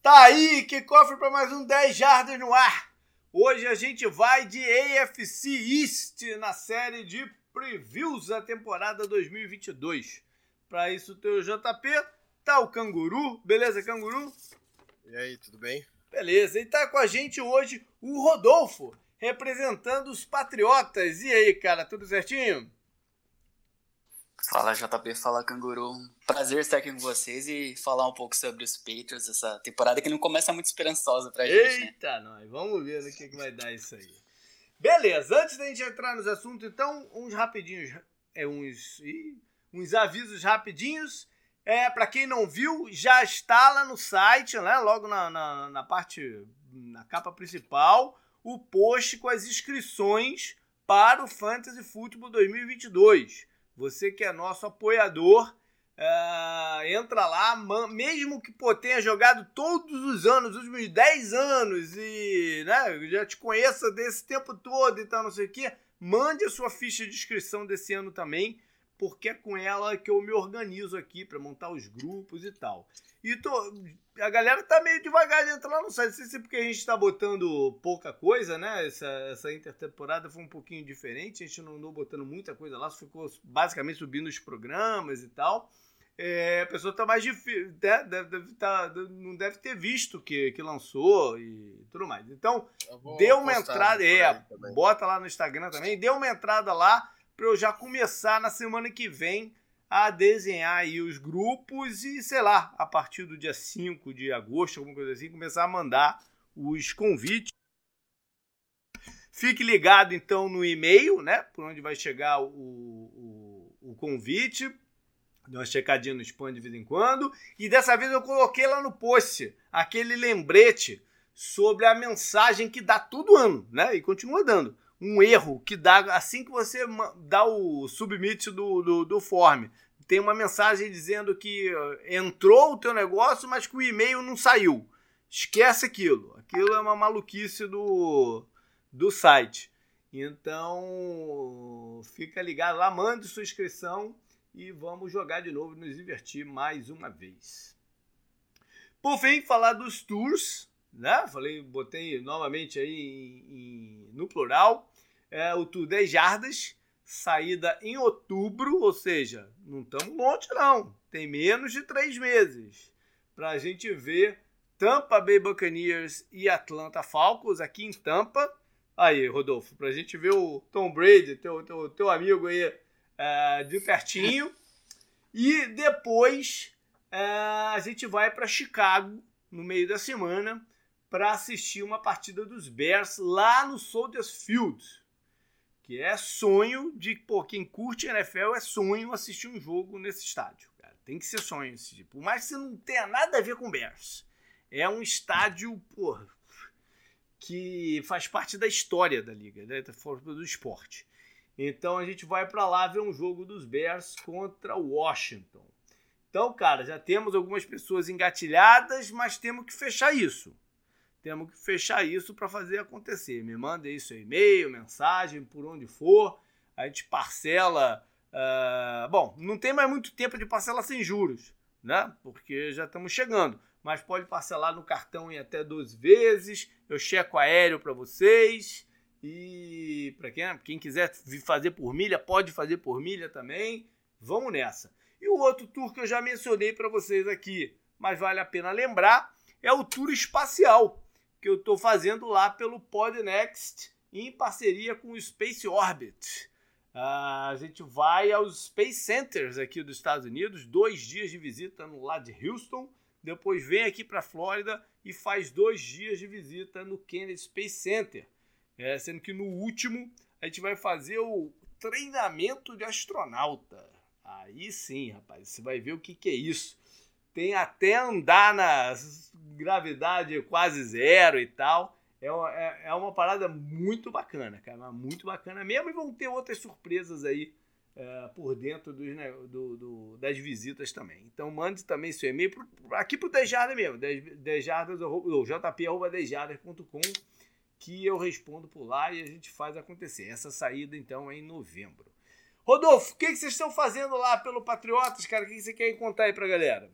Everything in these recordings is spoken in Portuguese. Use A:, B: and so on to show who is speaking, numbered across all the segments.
A: Tá aí, que cofre para mais um 10 Jardas no ar. Hoje a gente vai de AFC East na série de previews da temporada 2022. Para isso tem o JP, tá o Canguru, beleza Canguru?
B: E aí, tudo bem?
A: Beleza, e tá com a gente hoje o Rodolfo, representando os Patriotas. E aí, cara, tudo certinho?
C: Fala JP, fala Canguru. Prazer estar aqui com vocês e falar um pouco sobre os Patriots, essa temporada que não começa muito esperançosa pra gente,
A: né? Eita, nós, vamos ver o que, que vai dar isso aí. Beleza, antes da gente entrar nos assuntos, então, uns rapidinhos, é, uns, uns avisos rapidinhos. É, para quem não viu, já está lá no site, né, logo na, na, na parte, na capa principal, o post com as inscrições para o Fantasy Football 2022. Você que é nosso apoiador, uh, entra lá, mesmo que pô, tenha jogado todos os anos, os últimos 10 anos, e né, já te conheça desse tempo todo e tal, não sei o quê, mande a sua ficha de inscrição desse ano também, porque é com ela que eu me organizo aqui para montar os grupos e tal. E tô, a galera tá meio devagar de entrar no site. Não sei se é porque a gente tá botando pouca coisa, né? Essa, essa intertemporada foi um pouquinho diferente. A gente não andou botando muita coisa lá, ficou basicamente subindo os programas e tal. É, a pessoa tá mais difícil. Né? Deve, deve tá, não deve ter visto que, que lançou e tudo mais. Então, dê uma entrada. É, bota lá no Instagram também. Dê uma entrada lá para eu já começar na semana que vem a desenhar aí os grupos e, sei lá, a partir do dia 5 de agosto, alguma coisa assim, começar a mandar os convites. Fique ligado então no e-mail, né? Por onde vai chegar o, o, o convite. Dá uma checadinha no spam de vez em quando. E dessa vez eu coloquei lá no post aquele lembrete sobre a mensagem que dá todo ano, né? E continua dando. Um erro que dá assim que você dá o submit do, do, do form. Tem uma mensagem dizendo que entrou o teu negócio, mas que o e-mail não saiu. Esquece aquilo. Aquilo é uma maluquice do, do site. Então, fica ligado lá, mande sua inscrição e vamos jogar de novo, nos divertir mais uma vez. Por fim, falar dos tours, né? Falei, botei novamente aí em, em, no plural. É, o tour 10 jardas, saída em outubro, ou seja, não estamos longe não. Tem menos de três meses para a gente ver Tampa Bay Buccaneers e Atlanta Falcons aqui em Tampa. Aí, Rodolfo, para a gente ver o Tom Brady, teu, teu, teu amigo aí é, de pertinho. E depois é, a gente vai para Chicago no meio da semana para assistir uma partida dos Bears lá no Soldiers Field. Que é sonho de, pô, quem curte NFL é sonho assistir um jogo nesse estádio. Cara. Tem que ser sonho esse tipo. Por mais que você não tenha nada a ver com Bears. É um estádio, porra, que faz parte da história da liga, né? do esporte. Então a gente vai para lá ver um jogo dos Bears contra Washington. Então, cara, já temos algumas pessoas engatilhadas, mas temos que fechar isso. Temos que fechar isso para fazer acontecer. Me manda isso e-mail, mensagem, por onde for. A gente parcela. Uh, bom, não tem mais muito tempo de parcela sem juros, né? Porque já estamos chegando. Mas pode parcelar no cartão em até 12 vezes. Eu checo aéreo para vocês. E para quem, quem quiser fazer por milha, pode fazer por milha também. Vamos nessa. E o outro tour que eu já mencionei para vocês aqui, mas vale a pena lembrar, é o tour espacial que eu estou fazendo lá pelo Podnext em parceria com o Space Orbit. Uh, a gente vai aos Space Centers aqui dos Estados Unidos, dois dias de visita no lado de Houston, depois vem aqui para a Flórida e faz dois dias de visita no Kennedy Space Center. É, sendo que no último a gente vai fazer o treinamento de astronauta. Aí sim, rapaz, você vai ver o que, que é isso. Tem até andar na gravidade quase zero e tal. É uma, é, é uma parada muito bacana, cara. Muito bacana mesmo. E vão ter outras surpresas aí é, por dentro dos, né, do, do, das visitas também. Então mande também seu e-mail pro, aqui pro Dejarda mesmo. Dejardas, jp.dejardas.com que eu respondo por lá e a gente faz acontecer. Essa saída, então, é em novembro. Rodolfo, o que, que vocês estão fazendo lá pelo Patriotas, cara? O que, que você quer contar aí pra galera?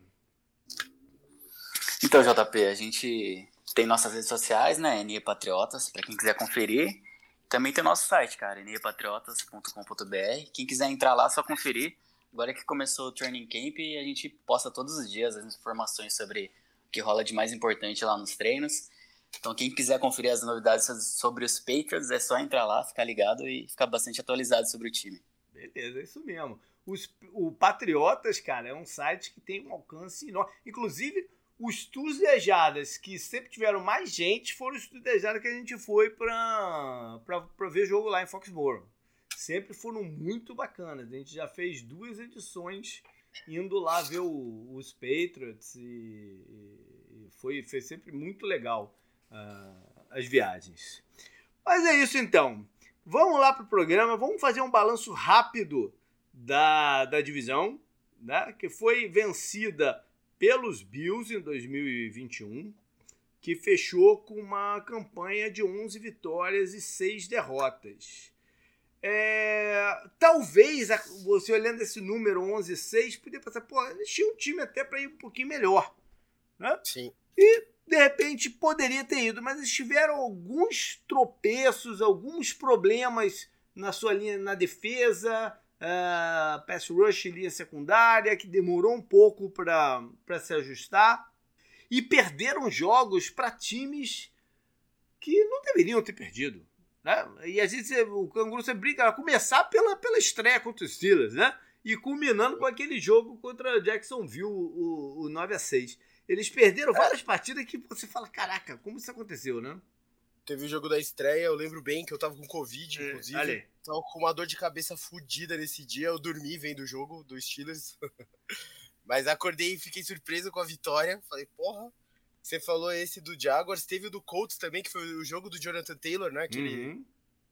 C: Então, JP, a gente tem nossas redes sociais, né? NE Patriotas, para quem quiser conferir. Também tem nosso site, cara, nepatriotas.com.br. Quem quiser entrar lá, só conferir. Agora que começou o Training Camp, a gente posta todos os dias as informações sobre o que rola de mais importante lá nos treinos. Então, quem quiser conferir as novidades sobre os Patriots, é só entrar lá, ficar ligado e ficar bastante atualizado sobre o time.
A: Beleza, é isso mesmo. Os, o Patriotas, cara, é um site que tem um alcance enorme. Inclusive, os tours viajadas que sempre tiveram mais gente foram os tours viajadas que a gente foi para ver jogo lá em Foxborough. Sempre foram muito bacanas. A gente já fez duas edições indo lá ver o, os Patriots e, e, foi, foi sempre muito legal uh, as viagens. Mas é isso então. Vamos lá para o programa, vamos fazer um balanço rápido da, da divisão, né, que foi vencida pelos Bills em 2021, que fechou com uma campanha de 11 vitórias e 6 derrotas. É, talvez você olhando esse número 11 e 6, podia pensar, pô, eles tinham um time até para ir um pouquinho melhor. Né?
B: Sim.
A: E de repente poderia ter ido, mas eles tiveram alguns tropeços, alguns problemas na sua linha na defesa, uh, pass rush linha secundária, que demorou um pouco para se ajustar. E perderam jogos para times que não deveriam ter perdido. Né? E a gente, o Canguru você brinca, começar pela, pela estreia contra os Steelers, né? E culminando com aquele jogo contra Jacksonville, o, o 9 a 6 Eles perderam várias partidas que você fala, caraca, como isso aconteceu, né?
B: Teve o jogo da estreia, eu lembro bem que eu tava com Covid, é, inclusive. Ali. Tava com uma dor de cabeça fodida nesse dia. Eu dormi vendo o jogo do Steelers. Mas acordei e fiquei surpreso com a vitória. Falei, porra, você falou esse do Jaguars. Teve o do Colts também, que foi o jogo do Jonathan Taylor, né? Que, uhum. ele,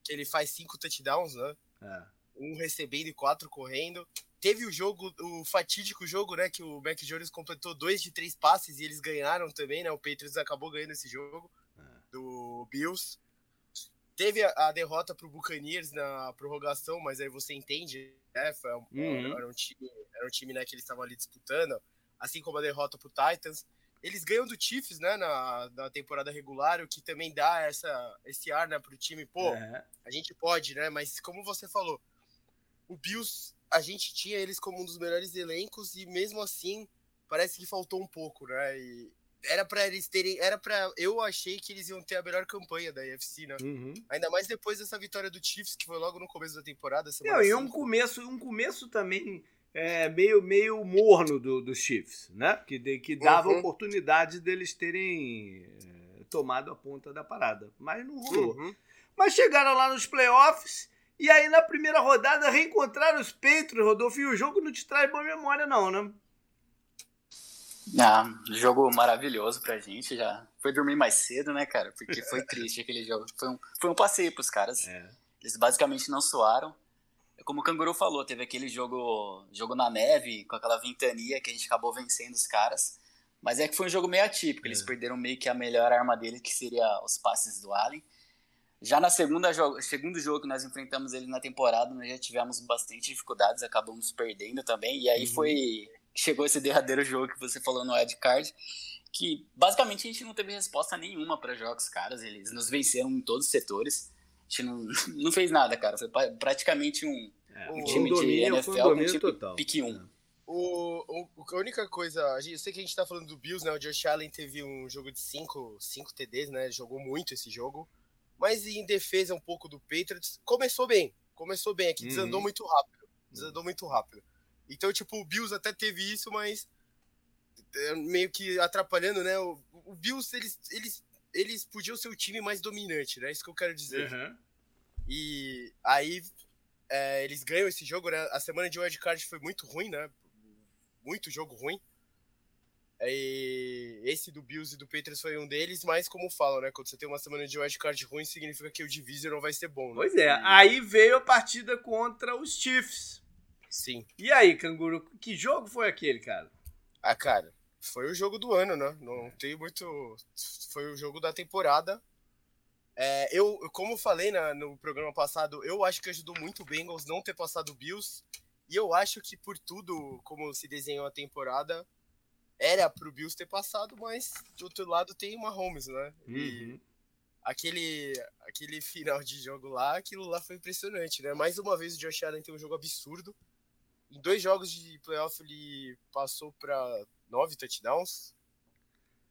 B: que ele faz cinco touchdowns, né? É. Um recebendo e quatro correndo. Teve o jogo, o fatídico jogo, né? Que o Mac Jones completou dois de três passes e eles ganharam também, né? O Patriots acabou ganhando esse jogo do Bills. Teve a, a derrota pro Buccaneers na prorrogação, mas aí você entende, né? Foi um, uhum. era um time, era um time né, que eles estavam ali disputando, assim como a derrota pro Titans. Eles ganham do Chiefs, né, na, na temporada regular, o que também dá essa, esse ar, né, pro time. Pô, uhum. a gente pode, né? Mas como você falou, o Bills, a gente tinha eles como um dos melhores elencos e mesmo assim parece que faltou um pouco, né? E, era para eles terem. Era para Eu achei que eles iam ter a melhor campanha da UFC, né? Uhum. Ainda mais depois dessa vitória do Chiefs, que foi logo no começo da temporada.
A: Não, e um começo, um começo também é, meio, meio morno do, do Chiefs, né? Que, de, que dava uhum. oportunidade deles terem é, tomado a ponta da parada. Mas não rolou. Uhum. Mas chegaram lá nos playoffs. E aí, na primeira rodada, reencontraram os Patriots, Rodolfo, e o jogo não te traz boa memória, não, né?
C: Ah, jogo maravilhoso pra gente. Já foi dormir mais cedo, né, cara? Porque foi triste aquele jogo. Foi um, foi um passeio pros caras. É. Eles basicamente não suaram. Como o Canguru falou, teve aquele jogo, jogo na neve, com aquela ventania que a gente acabou vencendo os caras. Mas é que foi um jogo meio atípico. Eles é. perderam meio que a melhor arma deles, que seria os passes do Allen. Já na segunda jogo, segundo jogo que nós enfrentamos ele na temporada, nós já tivemos bastante dificuldades, acabamos perdendo também. E aí uhum. foi chegou esse derradeiro jogo que você falou no Ed Card, que basicamente a gente não teve resposta nenhuma para jogos caras, eles nos venceram em todos os setores. A gente não, não fez nada, cara. Foi praticamente um, é, um time de NFL um time total. pique 1. É.
B: O, o, a única coisa, eu sei que a gente tá falando do Bills, né? O Josh Allen teve um jogo de 5 TDs, né? Jogou muito esse jogo. Mas em defesa um pouco do Patriots, começou bem. Começou bem aqui, desandou uhum. muito rápido. Desandou muito rápido. Então, tipo, o Bills até teve isso, mas é, meio que atrapalhando, né? O, o Bills, eles, eles, eles podiam ser o time mais dominante, né? Isso que eu quero dizer. Uhum. E aí é, eles ganham esse jogo, né? A semana de wildcard foi muito ruim, né? Muito jogo ruim. E esse do Bills e do Patriots foi um deles, mas como falam, né? Quando você tem uma semana de wildcard ruim, significa que o Divisor não vai ser bom, né?
A: Pois é, aí veio a partida contra os Chiefs.
B: Sim.
A: E aí, Canguru, que jogo foi aquele, cara?
B: Ah, cara, foi o jogo do ano, né? Não tem muito. Foi o jogo da temporada. É, eu, como falei na, no programa passado, eu acho que ajudou muito o Bengals não ter passado o Bills. E eu acho que por tudo como se desenhou a temporada, era pro Bills ter passado, mas do outro lado tem uma Holmes, né? Uhum. aquele, aquele final de jogo lá, aquilo lá foi impressionante, né? Mais uma vez o Josh Allen tem um jogo absurdo. Em dois jogos de playoff ele passou para nove touchdowns.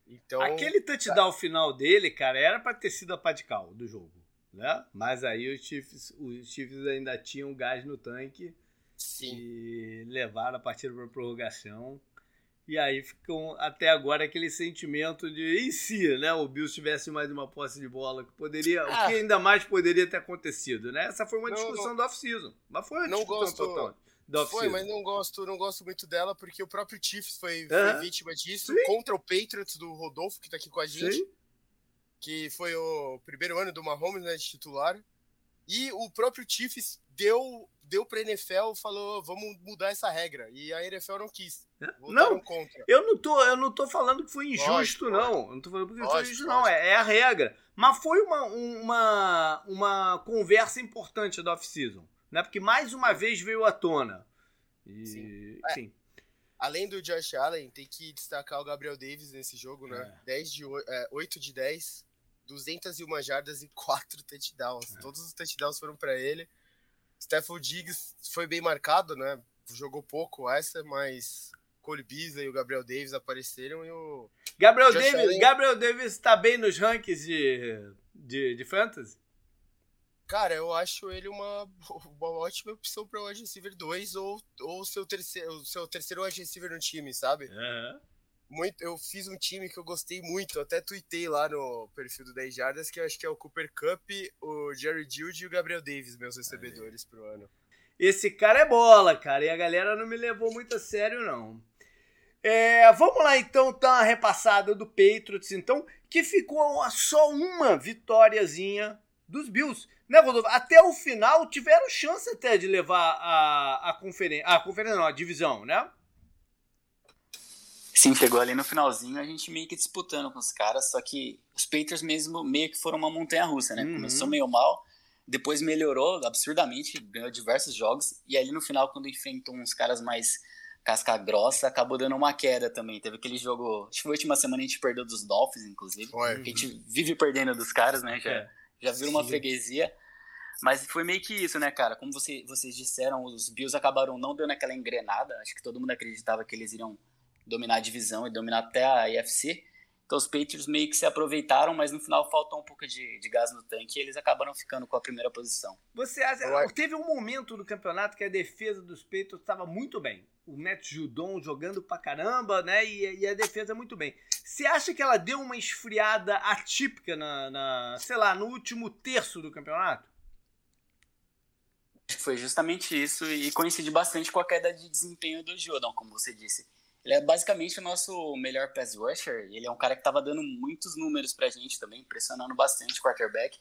A: Então, aquele touchdown final dele, cara, era para ter sido a pá de cal do jogo, né? Mas aí os Chiefs, os Chiefs ainda tinham gás no tanque
B: Sim.
A: e levaram a partida para prorrogação. E aí ficam até agora aquele sentimento de e se, né, o Bills tivesse mais uma posse de bola que poderia, ah. o que ainda mais poderia ter acontecido, né? Essa foi uma não, discussão não, do off-season, mas foi uma
B: não
A: discussão
B: gosto,
A: total.
B: Foi, mas não gosto, não gosto muito dela porque o próprio Chiefs foi, foi vítima disso Sim. contra o Patriots do Rodolfo que tá aqui com a gente. Sim. Que foi o primeiro ano do Mahomes, né, de titular. E o próprio Chiefs deu deu pra NFL, falou, vamos mudar essa regra. E a NFL não quis.
A: Não, contra. eu não tô, eu não tô falando que foi injusto, lógico, não. Não tô falando que lógico, foi injusto, não. É, é, a regra. Mas foi uma, uma, uma conversa importante da off-season. Né? Porque mais uma vez veio à tona. E, Sim. É. enfim. É.
B: Além do Josh Allen, tem que destacar o Gabriel Davis nesse jogo, né? É. 10 de, é, 8 de 10, 201 jardas e 4 touchdowns. É. Todos os touchdowns foram para ele. Stephen Diggs foi bem marcado, né? Jogou pouco essa, mas Cole Beasley e o Gabriel Davis apareceram e o.
A: Gabriel Davis, Allen... Gabriel Davis tá bem nos rankings de, de, de fantasy?
B: Cara, eu acho ele uma, uma ótima opção para o wide receiver 2 ou, ou seu terceiro, seu terceiro wide receiver no time, sabe? Uhum muito, eu fiz um time que eu gostei muito, até tuitei lá no perfil do 10 Jardas, que eu acho que é o Cooper Cup, o Jerry Judy e o Gabriel Davis, meus recebedores pro ano.
A: Esse cara é bola, cara, e a galera não me levou muito a sério, não. É, vamos lá então, dar uma repassada do Patriots, então, que ficou só uma vitóriazinha dos Bills. Né, Rodolfo? Até o final tiveram chance até de levar a, a conferência, a conferência não, a divisão, né?
C: Sim, chegou ali no finalzinho, a gente meio que disputando com os caras, só que os Patriots mesmo meio que foram uma montanha russa, né? Uhum. Começou meio mal, depois melhorou absurdamente, ganhou diversos jogos, e ali no final, quando enfrentou uns caras mais casca grossa, acabou dando uma queda também. Teve aquele jogo, acho que foi a última semana a gente perdeu dos Dolphins, inclusive. Foi. A gente vive perdendo dos caras, né? Já, é. Já viram uma freguesia. Mas foi meio que isso, né, cara? Como você, vocês disseram, os Bills acabaram não dando aquela engrenada. Acho que todo mundo acreditava que eles iriam dominar a divisão e dominar até a IFC. Então os Patriots meio que se aproveitaram, mas no final faltou um pouco de, de gás no tanque e eles acabaram ficando com a primeira posição.
A: Você acha, teve um momento no campeonato que a defesa dos Patriots estava muito bem. O Matt Judon jogando pra caramba, né? E, e, a defesa muito bem. Você acha que ela deu uma esfriada atípica na, na sei lá, no último terço do campeonato?
C: Foi justamente isso e coincide bastante com a queda de desempenho do Judon, como você disse ele é basicamente o nosso melhor pass rusher. Ele é um cara que estava dando muitos números pra gente também, pressionando bastante o quarterback.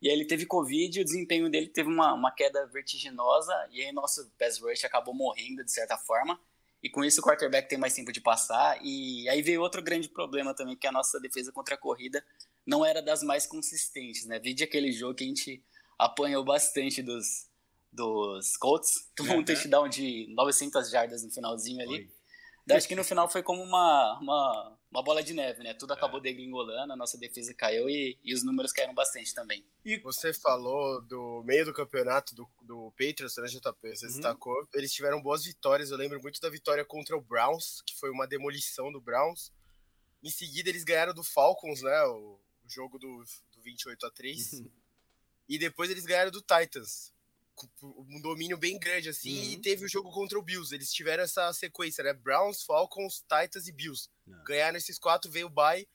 C: E aí ele teve Covid e o desempenho dele teve uma, uma queda vertiginosa. E aí nosso pass rush acabou morrendo de certa forma. E com isso o quarterback tem mais tempo de passar. E aí veio outro grande problema também, que a nossa defesa contra a corrida não era das mais consistentes, né? Vide aquele jogo que a gente apanhou bastante dos, dos Colts. Tomou uhum. um touchdown de 900 jardas no finalzinho ali. Oi. Acho que no final foi como uma, uma, uma bola de neve, né? Tudo acabou é. degringolando, a nossa defesa caiu e, e os números caíram bastante também.
B: E você falou do meio do campeonato do, do Patriots, né, JP? Você uhum. destacou. Eles tiveram boas vitórias. Eu lembro muito da vitória contra o Browns, que foi uma demolição do Browns. Em seguida, eles ganharam do Falcons, né? O, o jogo do, do 28 a 3 uhum. E depois eles ganharam do Titans um domínio bem grande, assim, uhum. e teve o jogo contra o Bills. Eles tiveram essa sequência, né? Browns, Falcons, Titans e Bills. Ganharam esses quatro, veio o bye,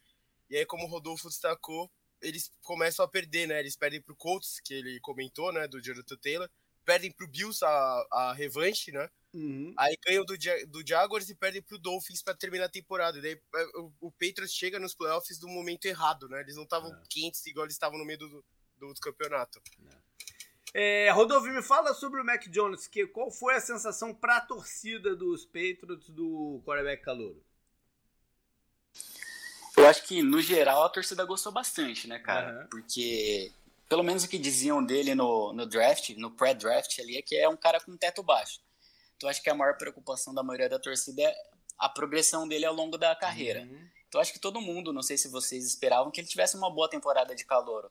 B: e aí, como o Rodolfo destacou, eles começam a perder, né? Eles perdem pro Colts, que ele comentou, né? Do Jonathan Taylor. Perdem pro Bills a, a revanche, né? Uhum. Aí ganham do, do Jaguars e perdem pro Dolphins para terminar a temporada. E daí é, o, o Patriots chega nos playoffs do momento errado, né? Eles não estavam quentes igual eles estavam no meio do, do, do campeonato. Não.
A: É, Rodolfo, me fala sobre o Mac Jones, que qual foi a sensação para a torcida dos Patriots do quarterback calouro?
C: Eu acho que, no geral, a torcida gostou bastante, né, cara? Uhum. Porque, pelo menos o que diziam dele no, no draft, no pré-draft ali, é que é um cara com teto baixo. Então, acho que a maior preocupação da maioria da torcida é a progressão dele ao longo da carreira. Uhum. Então acho que todo mundo, não sei se vocês esperavam que ele tivesse uma boa temporada de calor.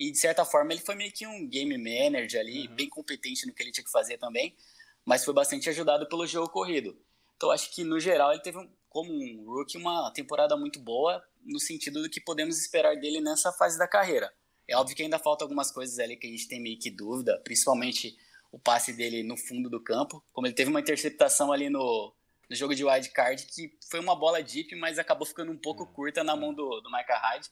C: E de certa forma ele foi meio que um game manager ali, uhum. bem competente no que ele tinha que fazer também, mas foi bastante ajudado pelo jogo corrido. Então acho que no geral ele teve um, como um rookie uma temporada muito boa no sentido do que podemos esperar dele nessa fase da carreira. É óbvio que ainda falta algumas coisas ali que a gente tem meio que dúvida, principalmente o passe dele no fundo do campo, como ele teve uma interceptação ali no, no jogo de wild card que foi uma bola deep, mas acabou ficando um pouco é, curta na mão do, do Micah Hyde.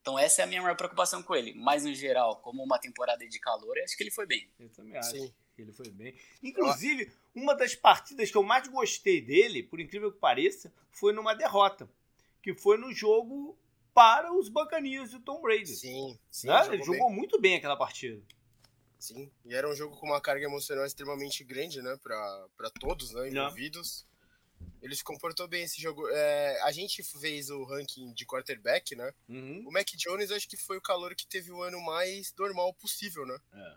C: Então essa é a minha maior preocupação com ele. Mas no geral, como uma temporada de calor, eu acho que ele foi bem.
A: Eu também acho Sim. que ele foi bem. Inclusive, uma das partidas que eu mais gostei dele, por incrível que pareça, foi numa derrota. Que foi no jogo para os Buccaneers do Tom Brady.
B: Sim, sim.
A: Né? Jogou ele jogou bem. muito bem aquela partida.
B: Sim, e era um jogo com uma carga emocional extremamente grande, né, para todos, né, envolvidos. Não ele se comportou bem esse jogo. É, a gente fez o ranking de quarterback, né? Uhum. O Mac Jones acho que foi o calor que teve o ano mais normal possível, né? É.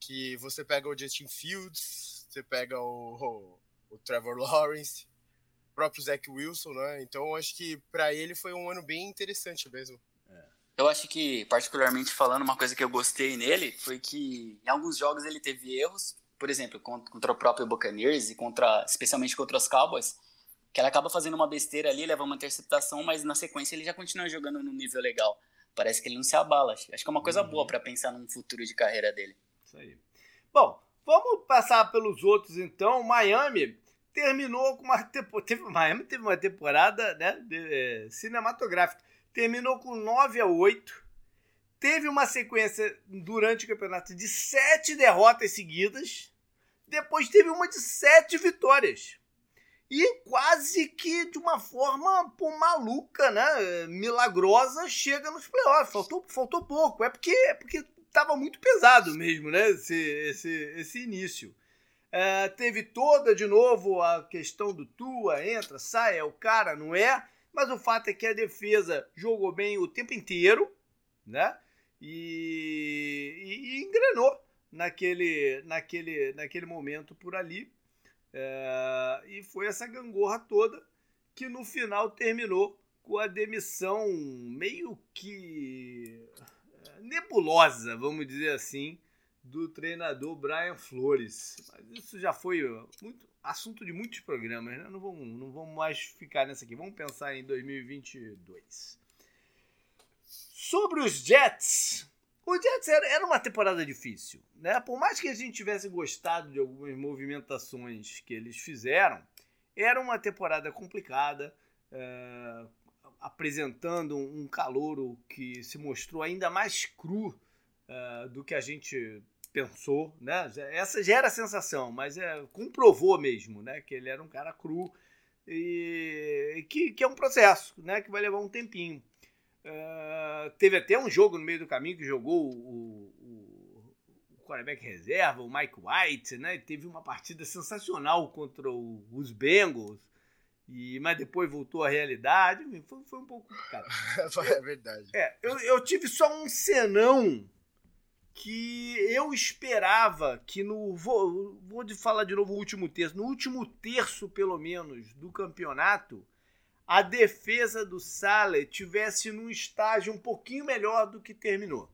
B: Que você pega o Justin Fields, você pega o, o, o Trevor Lawrence, o próprio Zach Wilson, né? Então acho que para ele foi um ano bem interessante mesmo.
C: É. Eu acho que, particularmente falando, uma coisa que eu gostei nele foi que em alguns jogos ele teve erros, por exemplo, contra o próprio Buccaneers e contra, especialmente contra os Cowboys, que ela acaba fazendo uma besteira ali, leva uma interceptação, mas na sequência ele já continua jogando num nível legal. Parece que ele não se abala. Acho que é uma coisa uhum. boa para pensar num futuro de carreira dele.
A: Isso aí. Bom, vamos passar pelos outros então. Miami terminou com uma teve Miami teve uma temporada, né, de, é, cinematográfica. Terminou com 9 a 8. Teve uma sequência durante o campeonato de sete derrotas seguidas. Depois teve uma de sete vitórias. E quase que de uma forma pô, maluca, né? Milagrosa, chega nos playoffs. Faltou, faltou pouco. É porque, é porque tava muito pesado mesmo, né? Esse, esse, esse início. É, teve toda de novo a questão do Tua, entra, sai, é o cara, não é? Mas o fato é que a defesa jogou bem o tempo inteiro, né? E, e, e engrenou naquele, naquele, naquele momento por ali. É, e foi essa gangorra toda que no final terminou com a demissão meio que é, nebulosa, vamos dizer assim, do treinador Brian Flores. Mas isso já foi muito assunto de muitos programas, né? Não vamos, não vamos mais ficar nessa aqui. Vamos pensar em 2022. Sobre os Jets, o Jets era uma temporada difícil, né? Por mais que a gente tivesse gostado de algumas movimentações que eles fizeram, era uma temporada complicada, é, apresentando um calouro que se mostrou ainda mais cru é, do que a gente pensou, né? Essa já era a sensação, mas é, comprovou mesmo, né? Que ele era um cara cru e que, que é um processo, né? Que vai levar um tempinho. Uh, teve até um jogo no meio do caminho que jogou o, o, o quarterback reserva, o Mike White, né? Teve uma partida sensacional contra o, os Bengals, e, mas depois voltou à realidade. Foi, foi um pouco complicado.
B: é verdade.
A: É, eu, eu tive só um senão que eu esperava que no. Vou, vou falar de novo o último terço. No último terço, pelo menos, do campeonato a defesa do Salah tivesse num estágio um pouquinho melhor do que terminou.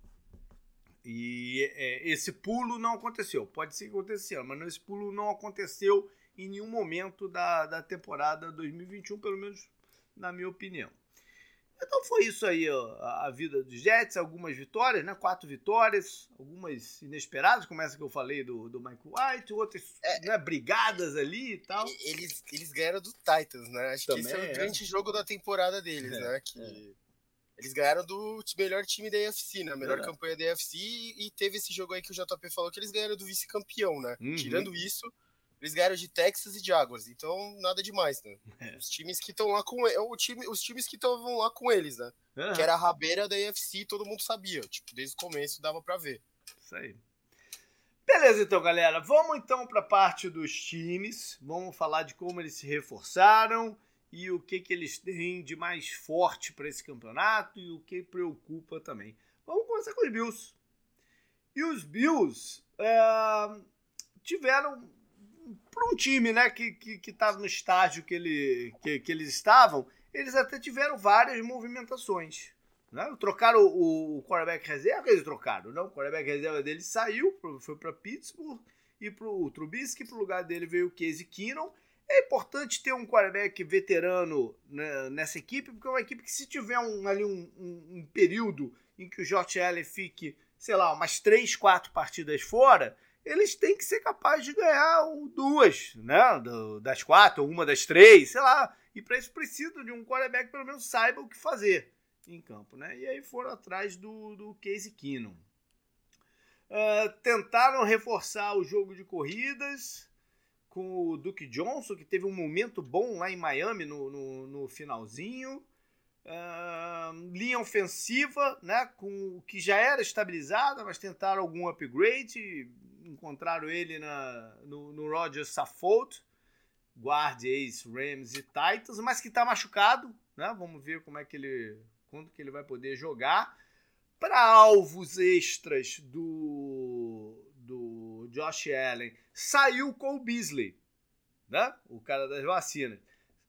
A: E é, esse pulo não aconteceu. Pode ser que aconteceu, mas esse pulo não aconteceu em nenhum momento da, da temporada 2021, pelo menos na minha opinião. Então foi isso aí ó, a vida dos Jets, algumas vitórias, né? Quatro vitórias, algumas inesperadas, como essa que eu falei do, do Michael White, outras é, né, brigadas ali e tal.
B: Eles, eles ganharam do Titans, né? Acho Também que esse é o é. grande jogo da temporada deles, é, né? Que é. Eles ganharam do melhor time da AFC, né? Melhor campanha da AFC e, e teve esse jogo aí que o JP falou que eles ganharam do vice-campeão, né? Uhum. Tirando isso, eles ganharam de Texas e Jaguars, então nada demais, né? É. Os times que estão lá com o time, os times que estavam lá com eles, né? Uhum. Que era a rabeira da AFC, todo mundo sabia, tipo, desde o começo dava para ver.
A: Isso aí. Beleza, então, galera. Vamos então para a parte dos times. Vamos falar de como eles se reforçaram e o que que eles têm de mais forte para esse campeonato e o que preocupa também. Vamos começar com os Bills. E os Bills é, tiveram para um time né, que estava que, que tá no estágio que, ele, que, que eles estavam, eles até tiveram várias movimentações. Né? Trocaram o, o quarterback reserva, eles trocaram. Não? O quarterback reserva dele saiu, foi para Pittsburgh, e para o Trubisky, para o lugar dele veio o Casey Keenum. É importante ter um quarterback veterano né, nessa equipe, porque é uma equipe que se tiver um, ali um, um, um período em que o Josh Allen fique, sei lá, umas três, quatro partidas fora, eles têm que ser capazes de ganhar duas, né? Das quatro, uma das três, sei lá. E para isso precisa de um quarterback que pelo menos saiba o que fazer em campo, né? E aí foram atrás do, do Casey Keenum. Uh, tentaram reforçar o jogo de corridas com o Duke Johnson, que teve um momento bom lá em Miami no, no, no finalzinho. Uh, linha ofensiva, né, com o que já era estabilizada, mas tentaram algum upgrade. Encontraram ele na, no, no Roger Saffold, guarde ex Rams e Titans, mas que está machucado. Né? Vamos ver como é que ele, quando que ele vai poder jogar. Para alvos extras do, do Josh Allen, saiu com o Beasley, né? o cara das vacinas,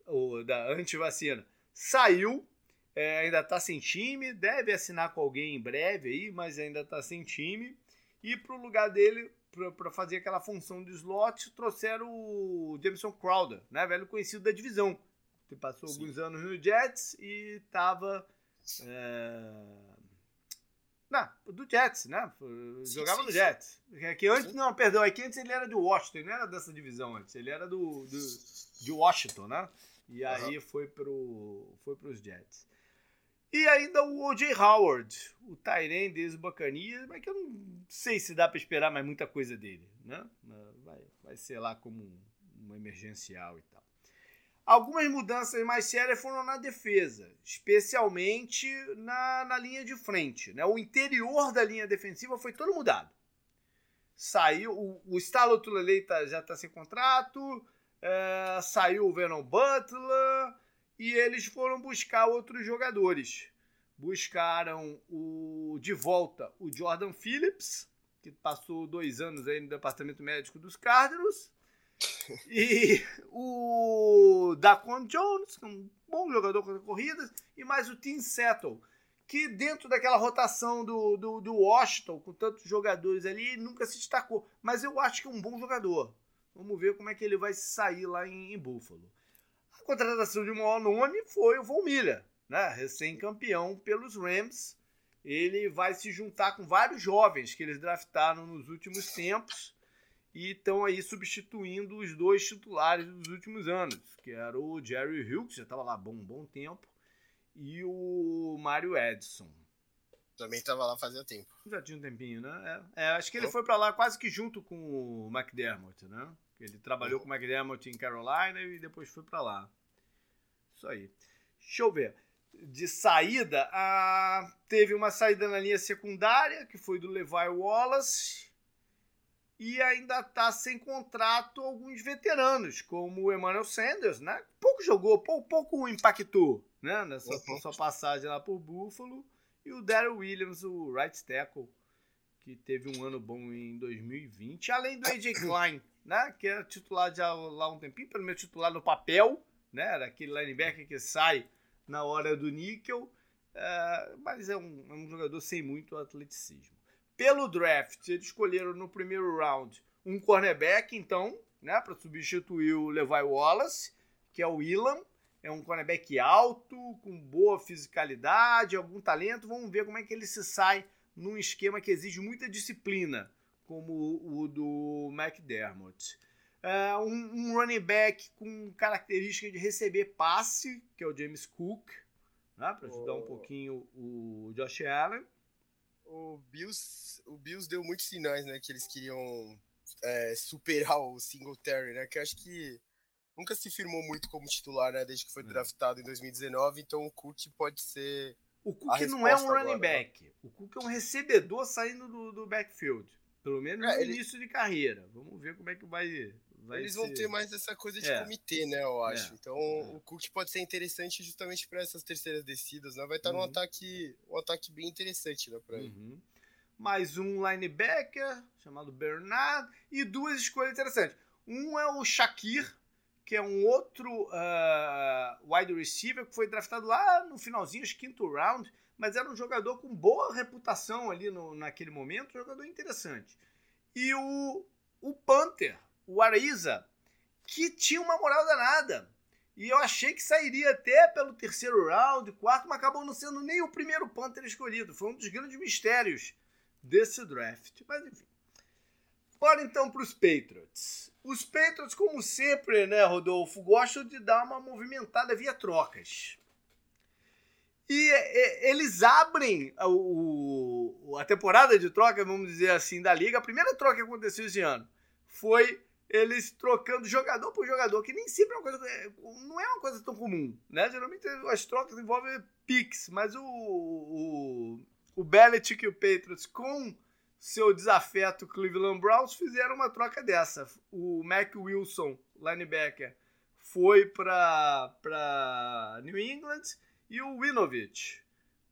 A: o da antivacina. Saiu, é, ainda está sem time, deve assinar com alguém em breve aí, mas ainda está sem time. E para o lugar dele, para fazer aquela função de slot, trouxeram o Jameson Crowder, né? velho conhecido da divisão. Ele passou Sim. alguns anos no Jets e estava. É não, do Jets, né? Jogava sim, no Jets. É que antes, não, perdão, é que antes ele era de Washington, não era dessa divisão antes, ele era do, do de Washington, né? E aí uhum. foi pro foi pros Jets. E ainda o O.J. Howard, o Tyrene dos Bacanias, mas que eu não sei se dá para esperar mais muita coisa dele, né? Vai, vai ser lá como um, um emergencial e tal. Algumas mudanças mais sérias foram na defesa, especialmente na, na linha de frente. Né? O interior da linha defensiva foi todo mudado. Saiu o, o Stalo Tulele tá, já está sem contrato, é, saiu o Venom Butler e eles foram buscar outros jogadores. Buscaram o de volta o Jordan Phillips, que passou dois anos aí no departamento médico dos Cardinals e o Daquan Jones, é um bom jogador contra corridas, e mais o Tim Settle, que dentro daquela rotação do, do, do, Washington, com tantos jogadores ali, nunca se destacou. Mas eu acho que é um bom jogador. Vamos ver como é que ele vai sair lá em, em Buffalo. A contratação de maior nome foi o Von Miller, né? recém-campeão pelos Rams. Ele vai se juntar com vários jovens que eles draftaram nos últimos tempos e estão aí substituindo os dois titulares dos últimos anos, que era o Jerry Hill, que já estava lá há um bom tempo, e o Mario Edson.
B: Também estava lá fazia tempo.
A: Já tinha um tempinho, né? É, é acho que ele foi para lá quase que junto com o McDermott, né? Ele trabalhou com o McDermott em Carolina e depois foi para lá. Isso aí. Deixa eu ver. De saída, a... teve uma saída na linha secundária, que foi do Levi Wallace e ainda está sem contrato alguns veteranos, como o Emmanuel Sanders, né? Pouco jogou, pouco, pouco impactou né? nessa uhum. sua passagem lá por Buffalo. E o Daryl Williams, o right tackle, que teve um ano bom em 2020. Além do AJ Klein, né? que era titular já lá um tempinho, pelo menos titular no papel, né? era aquele linebacker que sai na hora do níquel. Uh, mas é um, é um jogador sem muito atleticismo pelo draft, eles escolheram no primeiro round um cornerback, então, né, para substituir o Levi Wallace, que é o Ilan. É um cornerback alto, com boa fisicalidade, algum talento. Vamos ver como é que ele se sai num esquema que exige muita disciplina, como o do McDermott. É um, um running back com característica de receber passe, que é o James Cook, né, para ajudar oh. um pouquinho o Josh Allen
B: o Bills, o Bills deu muitos sinais, né, que eles queriam é, superar o Singletary, né, que acho que nunca se firmou muito como titular, né, desde que foi é. draftado em 2019, então o Cook pode ser
A: O Cook não é um running agora, né? back, né? o Cook é um recebedor saindo do, do backfield, pelo menos é, no ele... início de carreira, vamos ver como é que vai Vai
B: Eles ser... vão ter mais essa coisa de é. comitê, né? Eu acho. É. Então é. o Cook pode ser interessante justamente para essas terceiras descidas, né? Vai estar uhum. um ataque, um ataque bem interessante, né? Pra uhum.
A: Mais um linebacker chamado Bernard e duas escolhas interessantes. Um é o Shakir, que é um outro uh, wide receiver que foi draftado lá no finalzinho, acho quinto round, mas era um jogador com boa reputação ali no, naquele momento, um jogador interessante. E o, o Panther, o Ariza, que tinha uma moral danada. E eu achei que sairia até pelo terceiro round, quarto, mas acabou não sendo nem o primeiro Panther escolhido. Foi um dos grandes mistérios desse draft. Mas enfim. Bora então para os Patriots. Os Patriots, como sempre, né, Rodolfo, gostam de dar uma movimentada via trocas. E, e eles abrem o, a temporada de troca, vamos dizer assim, da liga. A primeira troca que aconteceu esse ano foi eles trocando jogador por jogador, que nem sempre é uma coisa. É, não é uma coisa tão comum, né? Geralmente as trocas envolvem picks, mas o, o, o Belichick e o Patriots com seu desafeto Cleveland Browns fizeram uma troca dessa. O Mac Wilson, linebacker, foi para New England e o Winovich,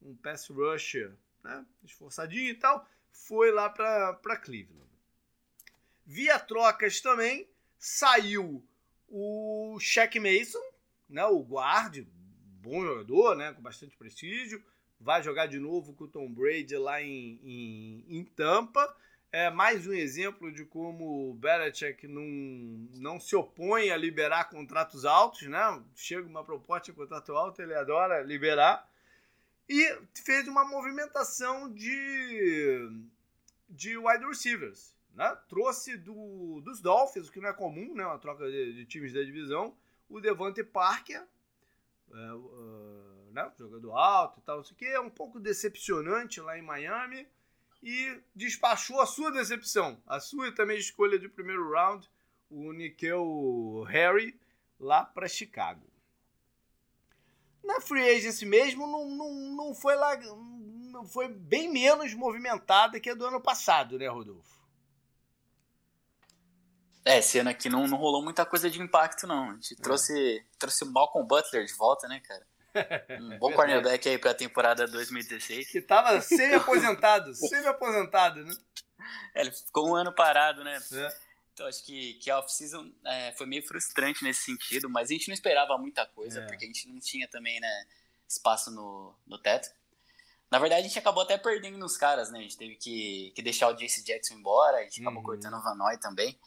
A: um pass rusher, né, esforçadinho e tal, foi lá para Cleveland. Via trocas também saiu o Shaq Mason, né, o guarde, bom jogador, né, com bastante prestígio, vai jogar de novo com o Tom Brady lá em, em, em Tampa. É mais um exemplo de como o Belichick não, não se opõe a liberar contratos altos, né? Chega uma proposta de contrato alto, ele adora liberar. E fez uma movimentação de, de wide receivers. Né? Trouxe do, dos Dolphins, o que não é comum, né? uma troca de, de times da divisão, o Devante Parker, é, uh, né? jogador alto e tal, isso aqui é um pouco decepcionante lá em Miami e despachou a sua decepção, a sua também escolha de primeiro round, o Nikhil Harry, lá para Chicago. Na free agency mesmo, não, não, não foi lá, não foi bem menos movimentada que a do ano passado, né, Rodolfo?
C: É, esse ano aqui não, não rolou muita coisa de impacto, não. A gente é. trouxe, trouxe o Malcolm Butler de volta, né, cara? Um bom cornerback aí pra temporada 2016.
A: Que tava semi-aposentado, semi-aposentado, né?
C: É, ele ficou um ano parado, né? É. Então acho que, que a off-season é, foi meio frustrante nesse sentido, mas a gente não esperava muita coisa, é. porque a gente não tinha também, né, espaço no, no teto. Na verdade, a gente acabou até perdendo nos caras, né? A gente teve que, que deixar o Jace Jackson embora, a gente acabou uhum. cortando o Vanoy também.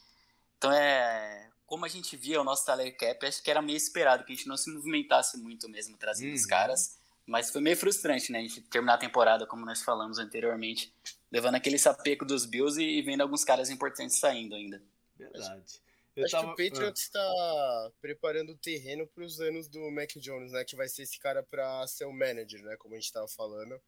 C: Então é. Como a gente via o nosso salary cap, acho que era meio esperado que a gente não se movimentasse muito mesmo trazendo uhum. os caras. Mas foi meio frustrante, né? A gente terminar a temporada, como nós falamos anteriormente, levando aquele sapeco dos Bills e, vendo alguns caras importantes saindo ainda.
A: Verdade.
B: Eu acho tava... que o Patriots está ah. preparando o terreno para os anos do Mac Jones, né? Que vai ser esse cara para ser o manager, né? Como a gente estava falando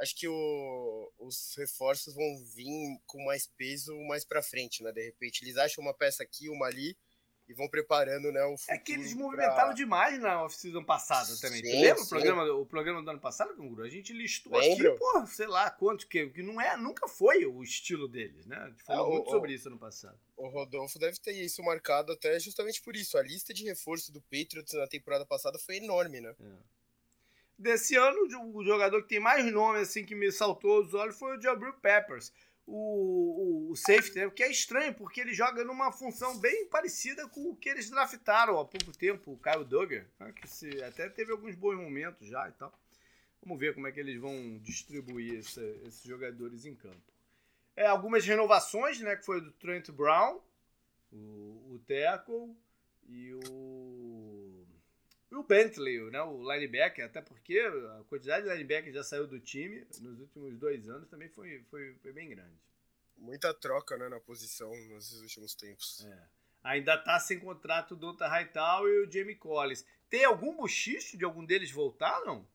B: acho que o, os reforços vão vir com mais peso mais para frente, né? De repente eles acham uma peça aqui, uma ali e vão preparando, né? O
A: é que eles movimentaram pra... demais na off-season passada também. Sim, lembra o programa, o programa do ano passado, Canguru? A gente listou Lembro. aqui, pô, sei lá quanto que, que não é, nunca foi o estilo deles, né? A gente falou é, muito o, sobre isso ano passado.
B: O Rodolfo deve ter isso marcado até justamente por isso. A lista de reforço do Patriots na temporada passada foi enorme, né? É
A: desse ano, o jogador que tem mais nome assim que me saltou os olhos foi o Jabril Peppers, o, o, o safety, né? que é estranho, porque ele joga numa função bem parecida com o que eles draftaram há pouco tempo, o Kyle Duggar, né? que se, até teve alguns bons momentos já e tal. Vamos ver como é que eles vão distribuir esse, esses jogadores em campo. É, algumas renovações, né, que foi do Trent Brown, o, o tackle e o e o Bentley, né, o linebacker, até porque a quantidade de linebacker já saiu do time nos últimos dois anos também foi, foi, foi bem grande.
B: Muita troca né, na posição nos últimos tempos.
A: É. Ainda tá sem contrato o Donta Hightower e o Jamie Collins. Tem algum bochicho de algum deles voltar, não?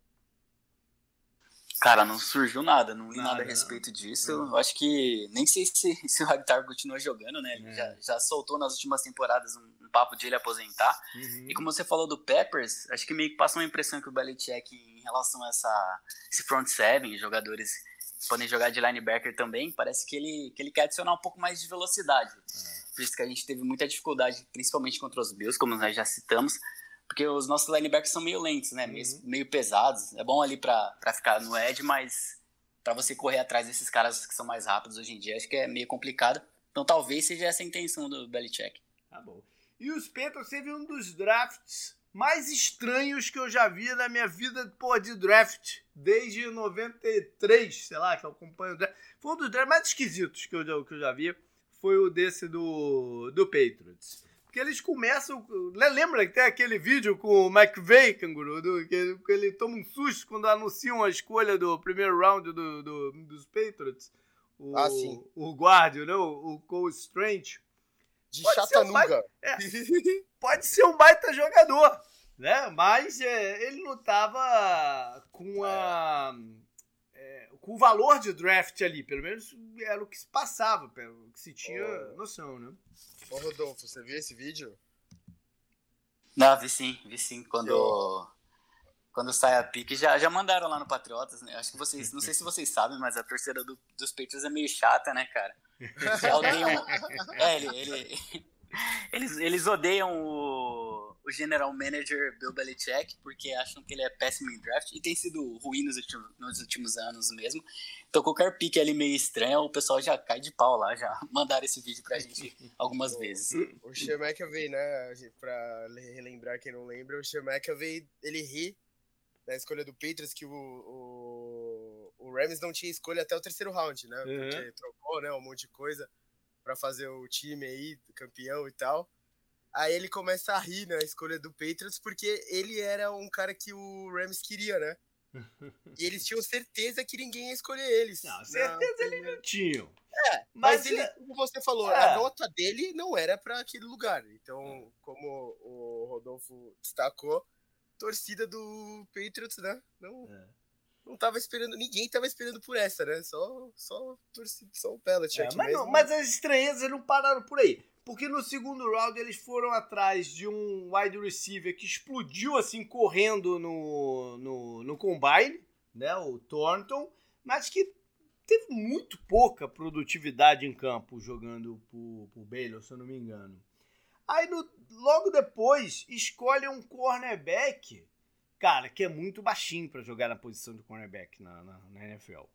C: Cara, não surgiu nada, não li nada, nada a respeito disso. É. Eu acho que nem sei se, se o Hightower continua jogando, né? Ele é. já, já soltou nas últimas temporadas um, papo de ele aposentar. Uhum. E como você falou do Peppers, acho que meio que passa uma impressão que o Belichick em relação a essa, esse front seven, jogadores que podem jogar de linebacker também, parece que ele, que ele quer adicionar um pouco mais de velocidade. Uhum. Por isso que a gente teve muita dificuldade, principalmente contra os Bills, como nós já citamos, porque os nossos linebackers são meio lentos, né? Meio, uhum. meio pesados. É bom ali para ficar no edge, mas para você correr atrás desses caras que são mais rápidos hoje em dia, acho que é meio complicado. Então talvez seja essa a intenção do Belichick.
A: Tá bom. E os Patriots teve um dos drafts mais estranhos que eu já vi na minha vida pô, de draft. Desde 93, sei lá, que eu acompanho o draft. Foi um dos drafts mais esquisitos que eu, que eu já vi. Foi o desse do, do Patriots. Porque eles começam. Lembra que tem aquele vídeo com o McVeigh, canguru, do, que, que ele toma um susto quando anunciam a escolha do primeiro round do, do dos Patriots? O,
B: ah, sim.
A: O guarda, não? O Cole Strange.
B: De pode Chattanooga.
A: Um é, pode ser um baita jogador, né? Mas é, ele não tava com a. É, com o valor de draft ali, pelo menos era o que se passava, pelo que se tinha oh. noção, né?
B: Ô Rodolfo, você viu esse vídeo?
C: Não, vi sim, vi sim. Quando, Eu... quando sai a pique, já, já mandaram lá no Patriotas, né? Acho que vocês, não sei se vocês sabem, mas a torcida do, dos Patriots é meio chata, né, cara? Já odeiam. é, ele, ele, eles, eles odeiam o, o general manager Bill Belichick porque acham que ele é péssimo em draft e tem sido ruim nos últimos, nos últimos anos mesmo. Então qualquer pique ali meio estranho, o pessoal já cai de pau lá, já mandaram esse vídeo pra gente algumas vezes.
B: O Sean McAvey, né, pra relembrar quem não lembra, o Sean McAvey, ele ri na escolha do Patriots que o, o, o Rams não tinha escolha até o terceiro round, né, uhum. porque trocou, né, um monte de coisa para fazer o time aí, campeão e tal. Aí ele começa a rir na escolha do Patriots, porque ele era um cara que o Rams queria, né? e eles tinham certeza que ninguém ia escolher eles.
A: Não, certeza eles não tinham.
B: É, mas, mas ele, é como você falou, é. a nota dele não era para aquele lugar. Então, como o Rodolfo destacou, torcida do Patriots, né? Não, é não tava esperando, ninguém tava esperando por essa, né? Só, só, só o Pellet
A: é, mas, não, mas as estranhezas não pararam por aí. Porque no segundo round eles foram atrás de um wide receiver que explodiu assim, correndo no, no, no combine, né? O Thornton, mas que teve muito pouca produtividade em campo jogando por, por Baylor, se eu não me engano. Aí no, logo depois escolhe um cornerback cara, que é muito baixinho para jogar na posição de cornerback na, na, na NFL.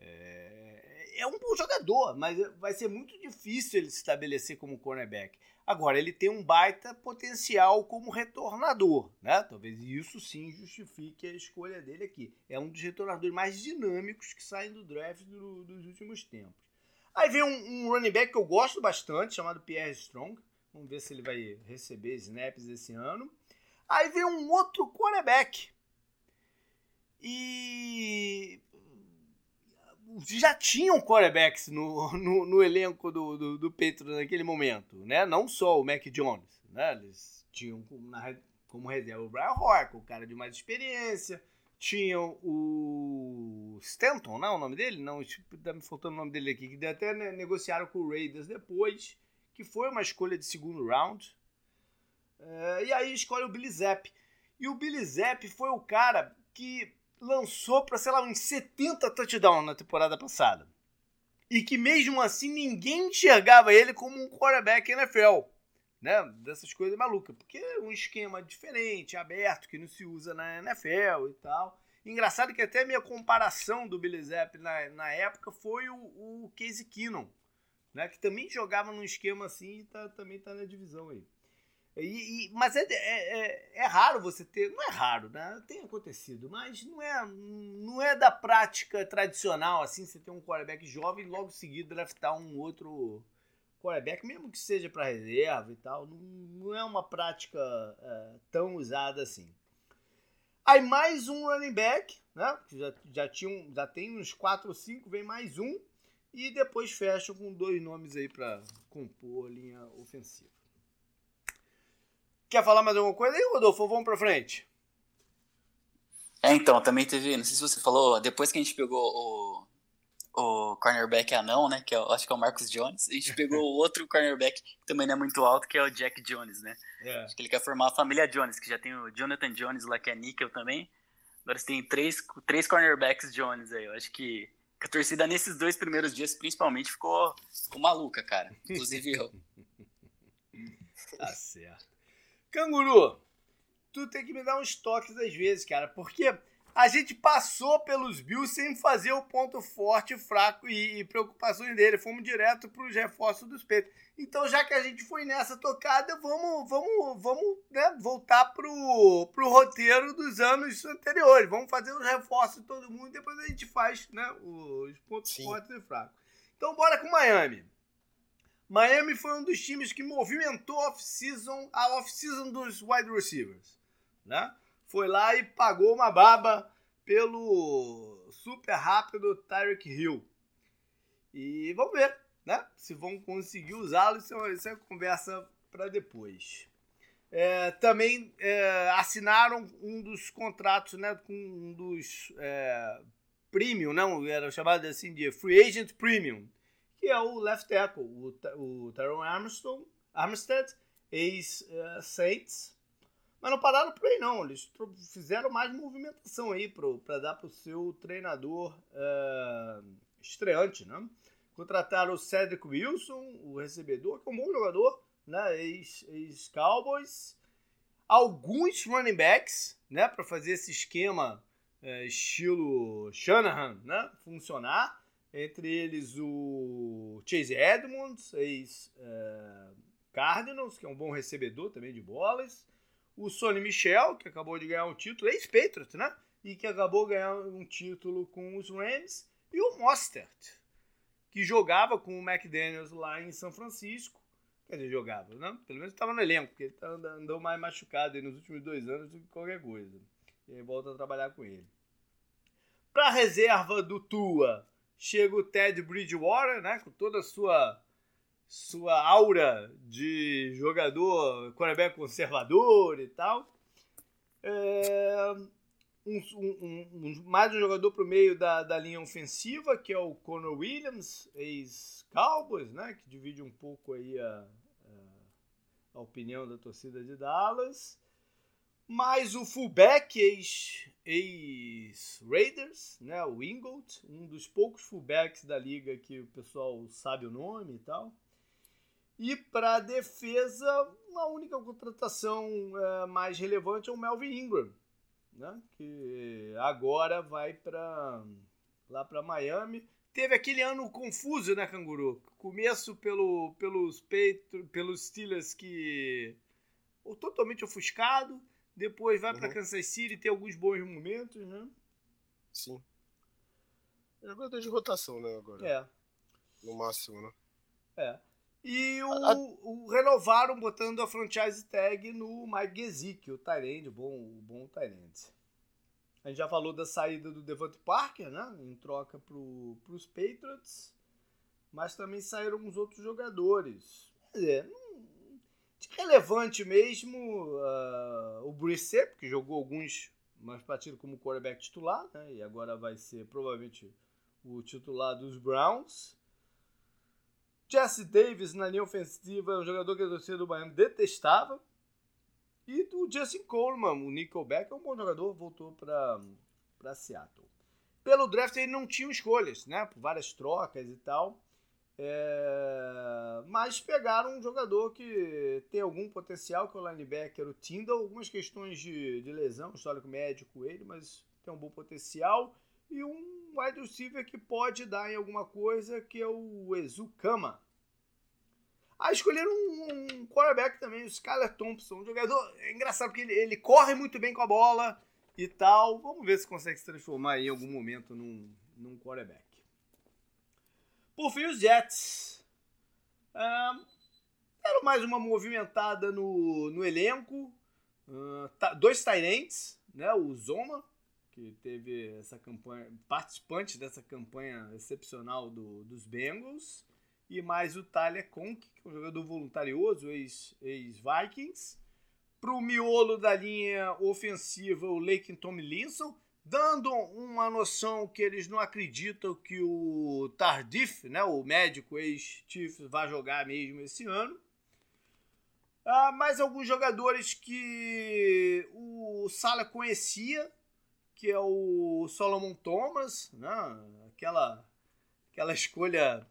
A: É, é, um bom jogador, mas vai ser muito difícil ele se estabelecer como cornerback. Agora, ele tem um baita potencial como retornador, né? Talvez isso sim justifique a escolha dele aqui. É um dos retornadores mais dinâmicos que saem do draft do, dos últimos tempos. Aí vem um, um, running back que eu gosto bastante, chamado Pierre Strong. Vamos ver se ele vai receber snaps esse ano. Aí vem um outro quarterback. E já tinham quarterbacks no, no, no elenco do, do, do naquele momento, né? Não só o Mac Jones, né? Eles tinham na, como reserva o Brian Hork, o cara de mais experiência. Tinham o Stanton, não é o nome dele? Não, tá me faltando o nome dele aqui, que até negociaram com o Raiders depois, que foi uma escolha de segundo round, é, e aí escolhe o Billy Zapp. E o Billy Zapp foi o cara que lançou para, sei lá, uns 70 touchdowns na temporada passada. E que mesmo assim ninguém enxergava ele como um quarterback NFL. Né? Dessas coisas malucas. Porque é um esquema diferente, aberto, que não se usa na NFL e tal. Engraçado que até a minha comparação do Billy Zapp na, na época foi o, o Casey Keenum, né? que também jogava num esquema assim e tá, também está na divisão aí. E, e, mas é, é, é, é, raro você ter. Não é raro, né? Tem acontecido, mas não é, não é da prática tradicional assim você ter um quarterback jovem e logo seguido draftar um outro quarterback, mesmo que seja para reserva e tal. Não, não, é uma prática é, tão usada assim. Aí mais um running back, né? Já, já, tinha já tem uns 4 ou 5, vem mais um. E depois fecha com dois nomes aí para compor a linha ofensiva. Quer falar mais alguma coisa aí, Rodolfo? Vamos pra frente.
C: É, então, também teve, não sei se você falou, depois que a gente pegou o, o cornerback anão, né, que eu acho que é o Marcus Jones, a gente pegou o outro cornerback que também não é muito alto, que é o Jack Jones, né? É. Acho que ele quer formar a família Jones, que já tem o Jonathan Jones lá, que é níquel também. Agora você tem três, três cornerbacks Jones aí. Eu acho que a torcida nesses dois primeiros dias, principalmente, ficou, ficou maluca, cara. Inclusive eu.
A: tá certo. Canguru, tu tem que me dar uns toques às vezes, cara, porque a gente passou pelos Bills sem fazer o ponto forte, fraco e, e preocupações dele. Fomos direto para os reforços dos peitos. Então, já que a gente foi nessa tocada, vamos, vamos, vamos né, voltar pro, pro roteiro dos anos anteriores. Vamos fazer os reforços de todo mundo e depois a gente faz né, os pontos Sim. fortes e fracos. Então, bora com Miami. Miami foi um dos times que movimentou off-season, a off-season dos wide receivers. Né? foi lá e pagou uma baba pelo super rápido Tyreek Hill. E vamos ver, né? Se vão conseguir usá-lo, isso, é é conversa para depois. É, também é, assinaram um dos contratos né, com um dos é, premium, não, era chamado assim de free agent premium, que é o left tackle, o, o Tyron Armstrong, Armstead, ex-Saints, mas não pararam por aí, não. Eles fizeram mais movimentação aí para dar para o seu treinador uh, estreante, né? Contrataram o Cedric Wilson, o recebedor, que é um bom jogador, né? Ex-Cowboys. Ex Alguns running backs, né? Para fazer esse esquema uh, estilo Shanahan, né? Funcionar. Entre eles o Chase Edmonds, ex-Cardinals, uh, que é um bom recebedor também de bolas o Sonny Michel, que acabou de ganhar um título, ex-Patriot, né? E que acabou ganhando um título com os Rams, e o Mostert, que jogava com o McDaniels lá em São Francisco. Quer dizer, jogava, né? Pelo menos estava no elenco, porque ele tá andou mais machucado nos últimos dois anos do que qualquer coisa. E aí volta a trabalhar com ele. Para a reserva do Tua, chega o Ted Bridgewater, né? Com toda a sua sua aura de jogador, quarterback conservador e tal. É, um, um, um, mais um jogador para o meio da, da linha ofensiva, que é o Conor Williams, ex-Cowboys, né, que divide um pouco aí a, a, a, opinião da torcida de Dallas. Mais o fullback ex-Raiders, né, o Ingold, um dos poucos fullbacks da liga que o pessoal sabe o nome e tal. E para a defesa, a única contratação é, mais relevante é o Melvin Ingram, né? que agora vai para lá para Miami. Teve aquele ano confuso, né, Canguru? Começo pelo, pelos, Petro, pelos Steelers que totalmente ofuscado, depois vai uhum. para Kansas City tem alguns bons momentos, né?
B: Sim. É jogador de rotação, né, agora.
A: É.
B: No máximo, né?
A: É. E o, a... o, renovaram botando a franchise tag no Mike Gesicki, o Tyrande, o bom, o bom Tyrande. A gente já falou da saída do Devante Parker, né? Em troca para os Patriots. Mas também saíram uns outros jogadores. Quer dizer, relevante mesmo uh, o Brissett, que jogou alguns mais partidos como quarterback titular, né? E agora vai ser provavelmente o titular dos Browns. Jesse Davis na linha ofensiva, um jogador que a torcida do Miami detestava. E o Justin Coleman, o Nickelback, é um bom jogador, voltou para Seattle. Pelo draft ele não tinha escolhas, né? Por várias trocas e tal. É... Mas pegaram um jogador que tem algum potencial, que é o linebacker, o Tyndall. Algumas questões de, de lesão, histórico médico ele, mas tem um bom potencial. E um wide receiver que pode dar em alguma coisa, que é o Ezukama. Ah, escolheram um, um quarterback também, o Skyler Thompson, um jogador é engraçado porque ele, ele corre muito bem com a bola e tal. Vamos ver se consegue se transformar em algum momento num, num quarterback. Por fim, os Jets. Era mais uma movimentada no, no elenco. Dois Tyrants, né? O Zoma, que teve essa campanha, participante dessa campanha excepcional do, dos Bengals, e mais o Tyler Conk, que é um jogador voluntarioso, ex-Vikings. Ex Para o miolo da linha ofensiva, o Laken Tomlinson, dando uma noção que eles não acreditam que o Tardif, né, o médico ex-Chiefs, vai jogar mesmo esse ano. Ah, mais alguns jogadores que o Sala conhecia, que é o Solomon Thomas, né? aquela, aquela escolha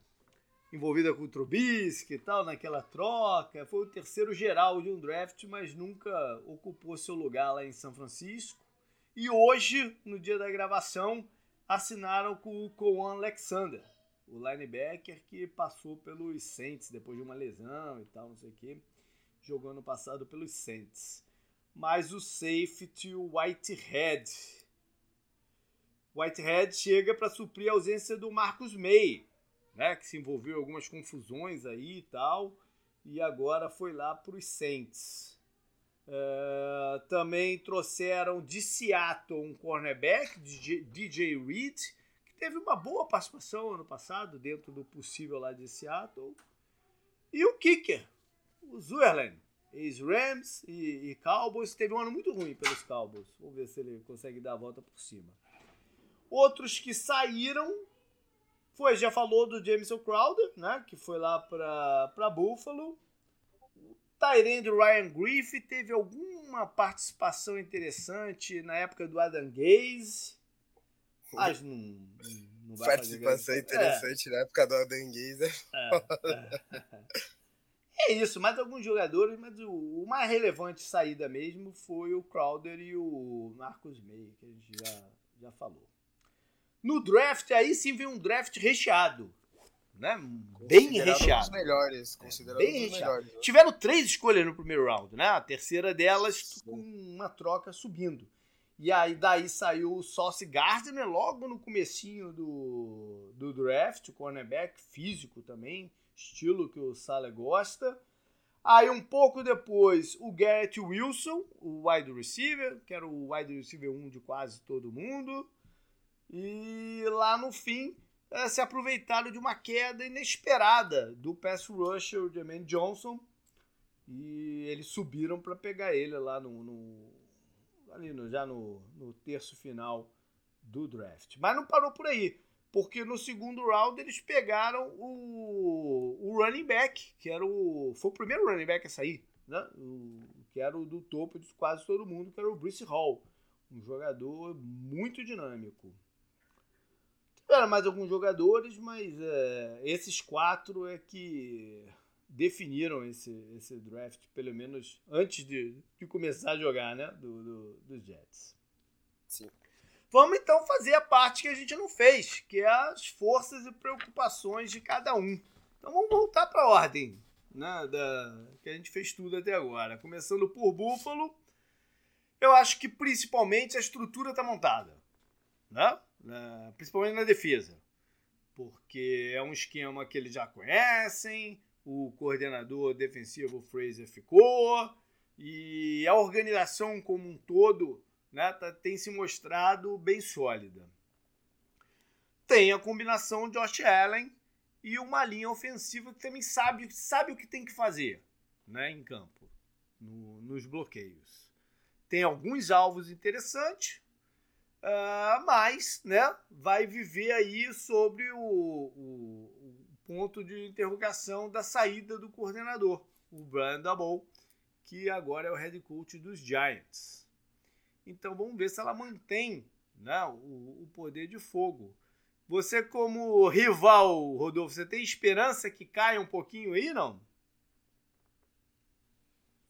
A: envolvida com o Trubisky e tal, naquela troca. Foi o terceiro geral de um draft, mas nunca ocupou seu lugar lá em São Francisco. E hoje, no dia da gravação, assinaram com o Coan Alexander, o linebacker que passou pelos Saints depois de uma lesão e tal, não sei o que, jogou passado pelos Saints. Mas o safety, o Whitehead. Whitehead chega para suprir a ausência do Marcus May, né, que se envolveu em algumas confusões aí e tal, e agora foi lá para os Saints. Uh, também trouxeram de Seattle um cornerback, DJ Reed, que teve uma boa participação ano passado dentro do possível lá de Seattle. E o kicker, o Zuerlen, ex-Rams e, e, Cowboys. Teve um ano muito ruim pelos Cowboys. Vamos ver se ele consegue dar a volta por cima. Outros que saíram foi, já falou do Jameson Crowder, né, que foi lá para Buffalo. Tyrande Ryan Griffith teve alguma participação interessante na época do Adam Gaze, mas não,
B: não vai Participação interessante é. na época do Adam Gaze. É,
A: é. é, isso, mas alguns jogadores, mas o, o, mais relevante saída mesmo foi o Crowder e o Marcus May, que a gente já, já falou. No draft, aí sim vem um draft recheado né? Bem recheado. Os
B: melhores, considerado bem os recheado. melhores. Né?
A: Tiveram três escolhas no primeiro round, né? A terceira delas com uma troca subindo. E aí daí saiu o Sauce Gardner logo no comecinho do, do draft, o cornerback físico também, estilo que o Sale gosta. Aí um pouco depois o Garrett Wilson, o wide receiver, que era o wide receiver 1 de quase todo mundo. E lá no fim é, se aproveitaram de uma queda inesperada do pass rusher, o Jermaine Johnson, e eles subiram para pegar ele lá no, no ali no, já no, no terço final do draft. Mas não parou por aí, porque no segundo round eles pegaram o, o running back, que era o foi o primeiro running back a sair, né? O, que era o do topo de quase todo mundo, que era o Brice Hall, um jogador muito dinâmico. Tiveram mais alguns jogadores, mas é, esses quatro é que definiram esse, esse draft, pelo menos antes de, de começar a jogar, né? Do, do, dos Jets.
B: Sim.
A: Vamos então fazer a parte que a gente não fez, que é as forças e preocupações de cada um. Então vamos voltar para a ordem, né? Da, que a gente fez tudo até agora. Começando por Buffalo, eu acho que principalmente a estrutura está montada, né? Principalmente na defesa, porque é um esquema que eles já conhecem, o coordenador defensivo Fraser ficou, e a organização como um todo né, tá, tem se mostrado bem sólida. Tem a combinação Josh Allen e uma linha ofensiva que também sabe, sabe o que tem que fazer né, em campo, no, nos bloqueios. Tem alguns alvos interessantes, Uh, mas, né, vai viver aí sobre o, o, o, ponto de interrogação da saída do coordenador, o Brian Dabble, que agora é o head coach dos Giants. Então vamos ver se ela mantém né, o, o poder de fogo. Você, como rival, Rodolfo, você tem esperança que caia um pouquinho aí, não?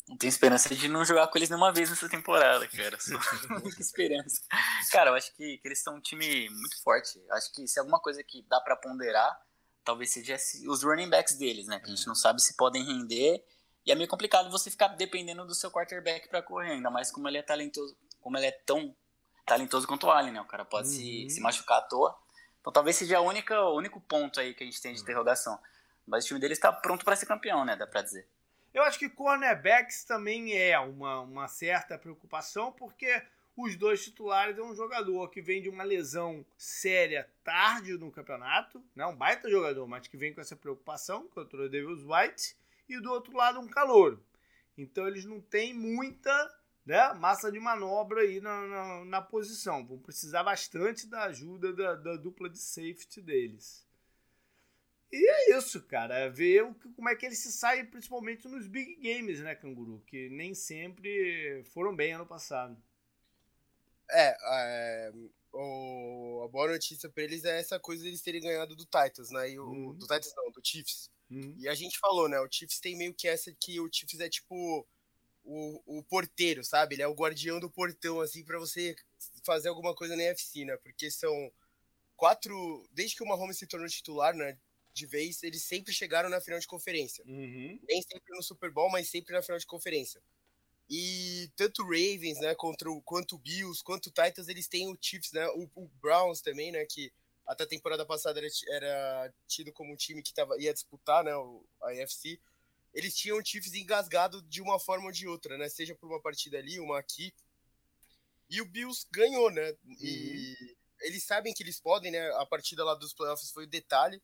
C: Não tenho esperança de não jogar com eles nenhuma vez nessa temporada, cara. Só muita esperança. Cara, eu acho que, que eles são um time muito forte. Acho que se alguma coisa que dá para ponderar, talvez seja os running backs deles, né? Que a gente não sabe se podem render. E é meio complicado você ficar dependendo do seu quarterback para correr, ainda mais como ele é talentoso, como ele é tão talentoso quanto o Allen, né? O cara pode uhum. se, se machucar à toa. Então talvez seja a única, o único ponto aí que a gente tem de interrogação. Mas o time deles está pronto para ser campeão, né? Dá pra dizer.
A: Eu acho que cornerbacks também é uma, uma certa preocupação, porque os dois titulares é um jogador que vem de uma lesão séria tarde no campeonato, né? um baita jogador, mas que vem com essa preocupação contra o Davis White, e do outro lado um calouro. Então eles não têm muita né, massa de manobra aí na, na, na posição. Vão precisar bastante da ajuda da, da dupla de safety deles. E é isso, cara. É ver o, como é que eles se saem, principalmente nos big games, né, Canguru? Que nem sempre foram bem ano passado.
B: É, é o, a boa notícia pra eles é essa coisa de eles terem ganhado do Titans, né? E o, uhum. Do Titans não, do Chiefs. Uhum. E a gente falou, né? O Chiefs tem meio que essa que o Chiefs é tipo o, o porteiro, sabe? Ele é o guardião do portão, assim, para você fazer alguma coisa na NFC, né? Porque são quatro. Desde que o Mahomes se tornou titular, né? De vez, eles sempre chegaram na final de conferência.
A: Uhum.
B: Nem sempre no Super Bowl, mas sempre na final de conferência. E tanto o Ravens, né, contra o, quanto o Bills, quanto o Titans, eles têm o Chiefs, né? O, o Browns também, né? Que até a temporada passada era, era tido como um time que tava, ia disputar, né? O, a NFC eles tinham o Chiefs engasgado de uma forma ou de outra, né? Seja por uma partida ali, uma aqui. E o Bills ganhou, né? E uhum. eles sabem que eles podem, né? A partida lá dos playoffs foi o detalhe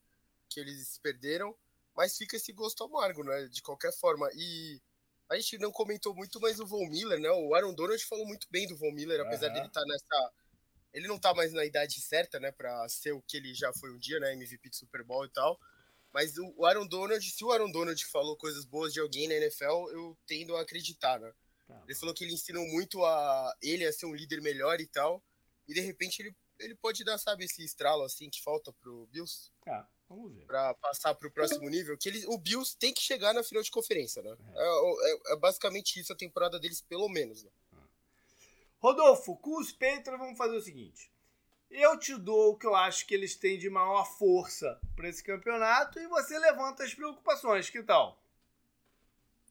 B: que eles perderam, mas fica esse gosto amargo, né? De qualquer forma. E a gente não comentou muito, mas o Von Miller, né? O Aaron Donald falou muito bem do Von Miller, apesar uhum. dele estar tá nessa. Ele não tá mais na idade certa, né? Pra ser o que ele já foi um dia, né? MVP de Super Bowl e tal. Mas o Aaron Donald, se o Aaron Donald falou coisas boas de alguém na NFL, eu tendo a acreditar, né? Tá. Ele falou que ele ensinou muito a ele a ser um líder melhor e tal. E de repente ele, ele pode dar, sabe, esse estralo assim que falta pro Bills.
A: Tá, vamos ver.
B: Pra passar pro próximo nível. Que ele, o Bills tem que chegar na final de conferência, né? É, é, é, é basicamente isso a temporada deles, pelo menos. Né?
A: Rodolfo, com os Patriots vamos fazer o seguinte. Eu te dou o que eu acho que eles têm de maior força para esse campeonato e você levanta as preocupações. Que tal?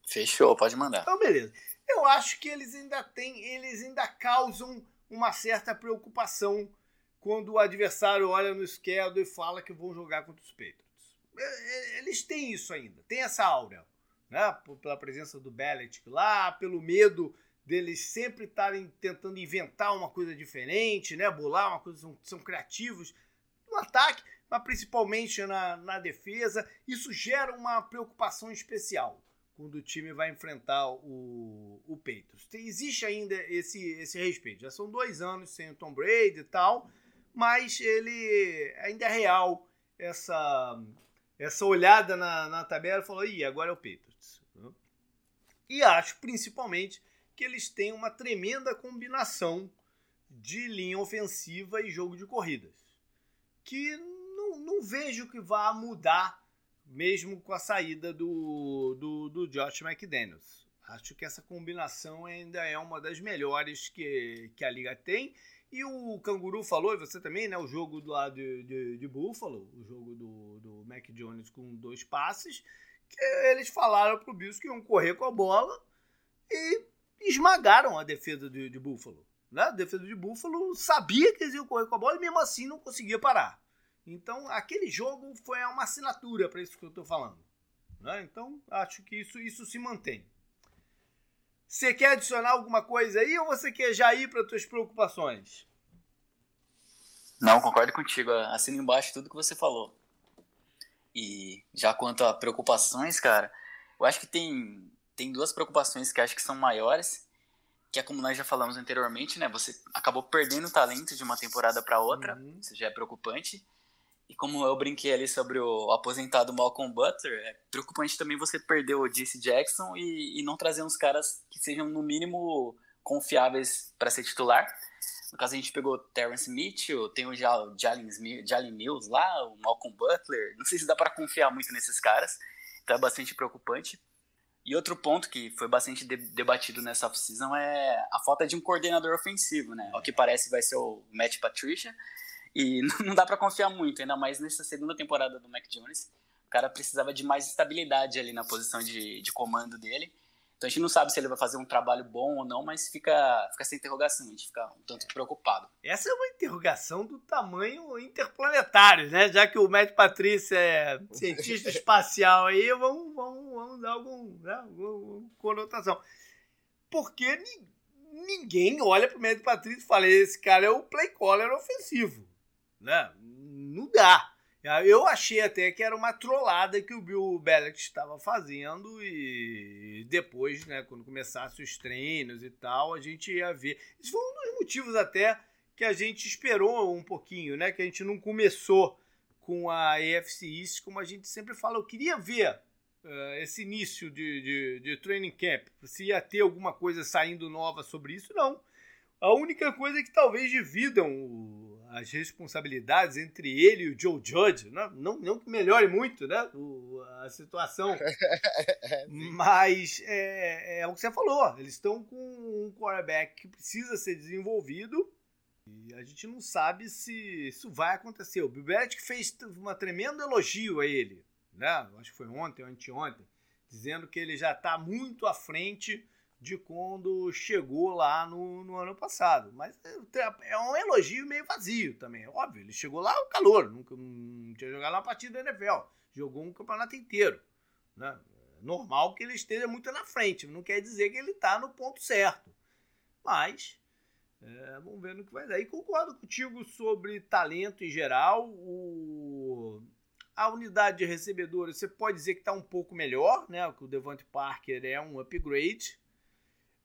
C: Fechou, pode mandar.
A: Então, beleza. Eu acho que eles ainda têm, eles ainda causam uma certa preocupação quando o adversário olha no schedule e fala que vão jogar contra os Patriots. É, é, eles têm isso ainda, tem essa áurea, né? Pela presença do Belichick lá, pelo medo deles sempre estarem tentando inventar uma coisa diferente, né? Bolar uma coisa, são, são criativos no ataque, mas principalmente na, na defesa. Isso gera uma preocupação especial quando o time vai enfrentar o, o. Existe ainda esse, esse respeito. Já são dois anos sem o Tom Brady e tal, mas ele ainda é real essa, essa olhada na, na tabela e falou, ih, agora é o Patriots. E acho principalmente que eles têm uma tremenda combinação de linha ofensiva e jogo de corridas. Que não, não vejo que vá mudar mesmo com a saída do, do, do Josh McDaniels. Acho que essa combinação ainda é uma das melhores que, que a liga tem. E o Canguru falou, e você também, né? O jogo lado de, de, de Buffalo, o jogo do, do Mac Jones com dois passes, que eles falaram pro Bills que iam correr com a bola e esmagaram a defesa de, de Buffalo. Né? A defesa de Buffalo sabia que eles iam correr com a bola e mesmo assim não conseguia parar. Então, aquele jogo foi uma assinatura para isso que eu estou falando. Né? Então, acho que isso, isso se mantém. Você quer adicionar alguma coisa aí ou você quer já ir para suas preocupações?
C: Não, concordo contigo. Assino embaixo tudo que você falou. E já quanto a preocupações, cara, eu acho que tem tem duas preocupações que acho que são maiores, que é como nós já falamos anteriormente, né? Você acabou perdendo o talento de uma temporada para outra, uhum. isso já é preocupante. E como eu brinquei ali sobre o aposentado Malcolm Butler, é preocupante também você perder o Jesse Jackson e, e não trazer uns caras que sejam no mínimo confiáveis para ser titular. No caso, a gente pegou Terrence Mitchell, tem o Jalen Mills lá, o Malcolm Butler. Não sei se dá para confiar muito nesses caras, então é bastante preocupante. E outro ponto que foi bastante de debatido nessa off-season é a falta de um coordenador ofensivo, né? Ao que parece vai ser o Matt Patricia. E não dá para confiar muito, ainda mais nessa segunda temporada do Mac Jones. O cara precisava de mais estabilidade ali na posição de, de comando dele. Então a gente não sabe se ele vai fazer um trabalho bom ou não, mas fica, fica essa interrogação, a gente fica um tanto preocupado.
A: Essa é uma interrogação do tamanho interplanetário, né? Já que o Matt Patrícia é cientista espacial aí, vamos, vamos, vamos dar algum, né? alguma conotação. Porque ninguém olha pro Matt Patrícia e fala, esse cara é o play caller ofensivo. Né? Não dá. Eu achei até que era uma trollada que o Bill Belichick estava fazendo e depois, né, quando começassem os treinos e tal, a gente ia ver. Isso foi um dos motivos até que a gente esperou um pouquinho, né, que a gente não começou com a EFC East, como a gente sempre fala. Eu queria ver uh, esse início de, de, de training camp, se ia ter alguma coisa saindo nova sobre isso, não. A única coisa é que talvez dividam o as responsabilidades entre ele e o Joe Judge. Não, não, não que melhore muito né, o, a situação, mas é, é, o que você falou. Eles estão com um quarterback que precisa ser desenvolvido e a gente não sabe se isso vai acontecer. O Belichick fez um tremendo elogio a ele, né? acho que foi ontem ou anteontem, dizendo que ele já está muito à frente de quando chegou lá no, no ano passado. Mas é, é um elogio meio vazio também. Óbvio, ele chegou lá o calor, nunca não tinha jogado uma partida da NFL, jogou um campeonato inteiro. Né? Normal que ele esteja muito na frente, não quer dizer que ele está no ponto certo. Mas é, vamos ver no que vai dar. E concordo contigo sobre talento em geral. O, a unidade de recebedores, você pode dizer que está um pouco melhor, né? O Devante Parker é um upgrade.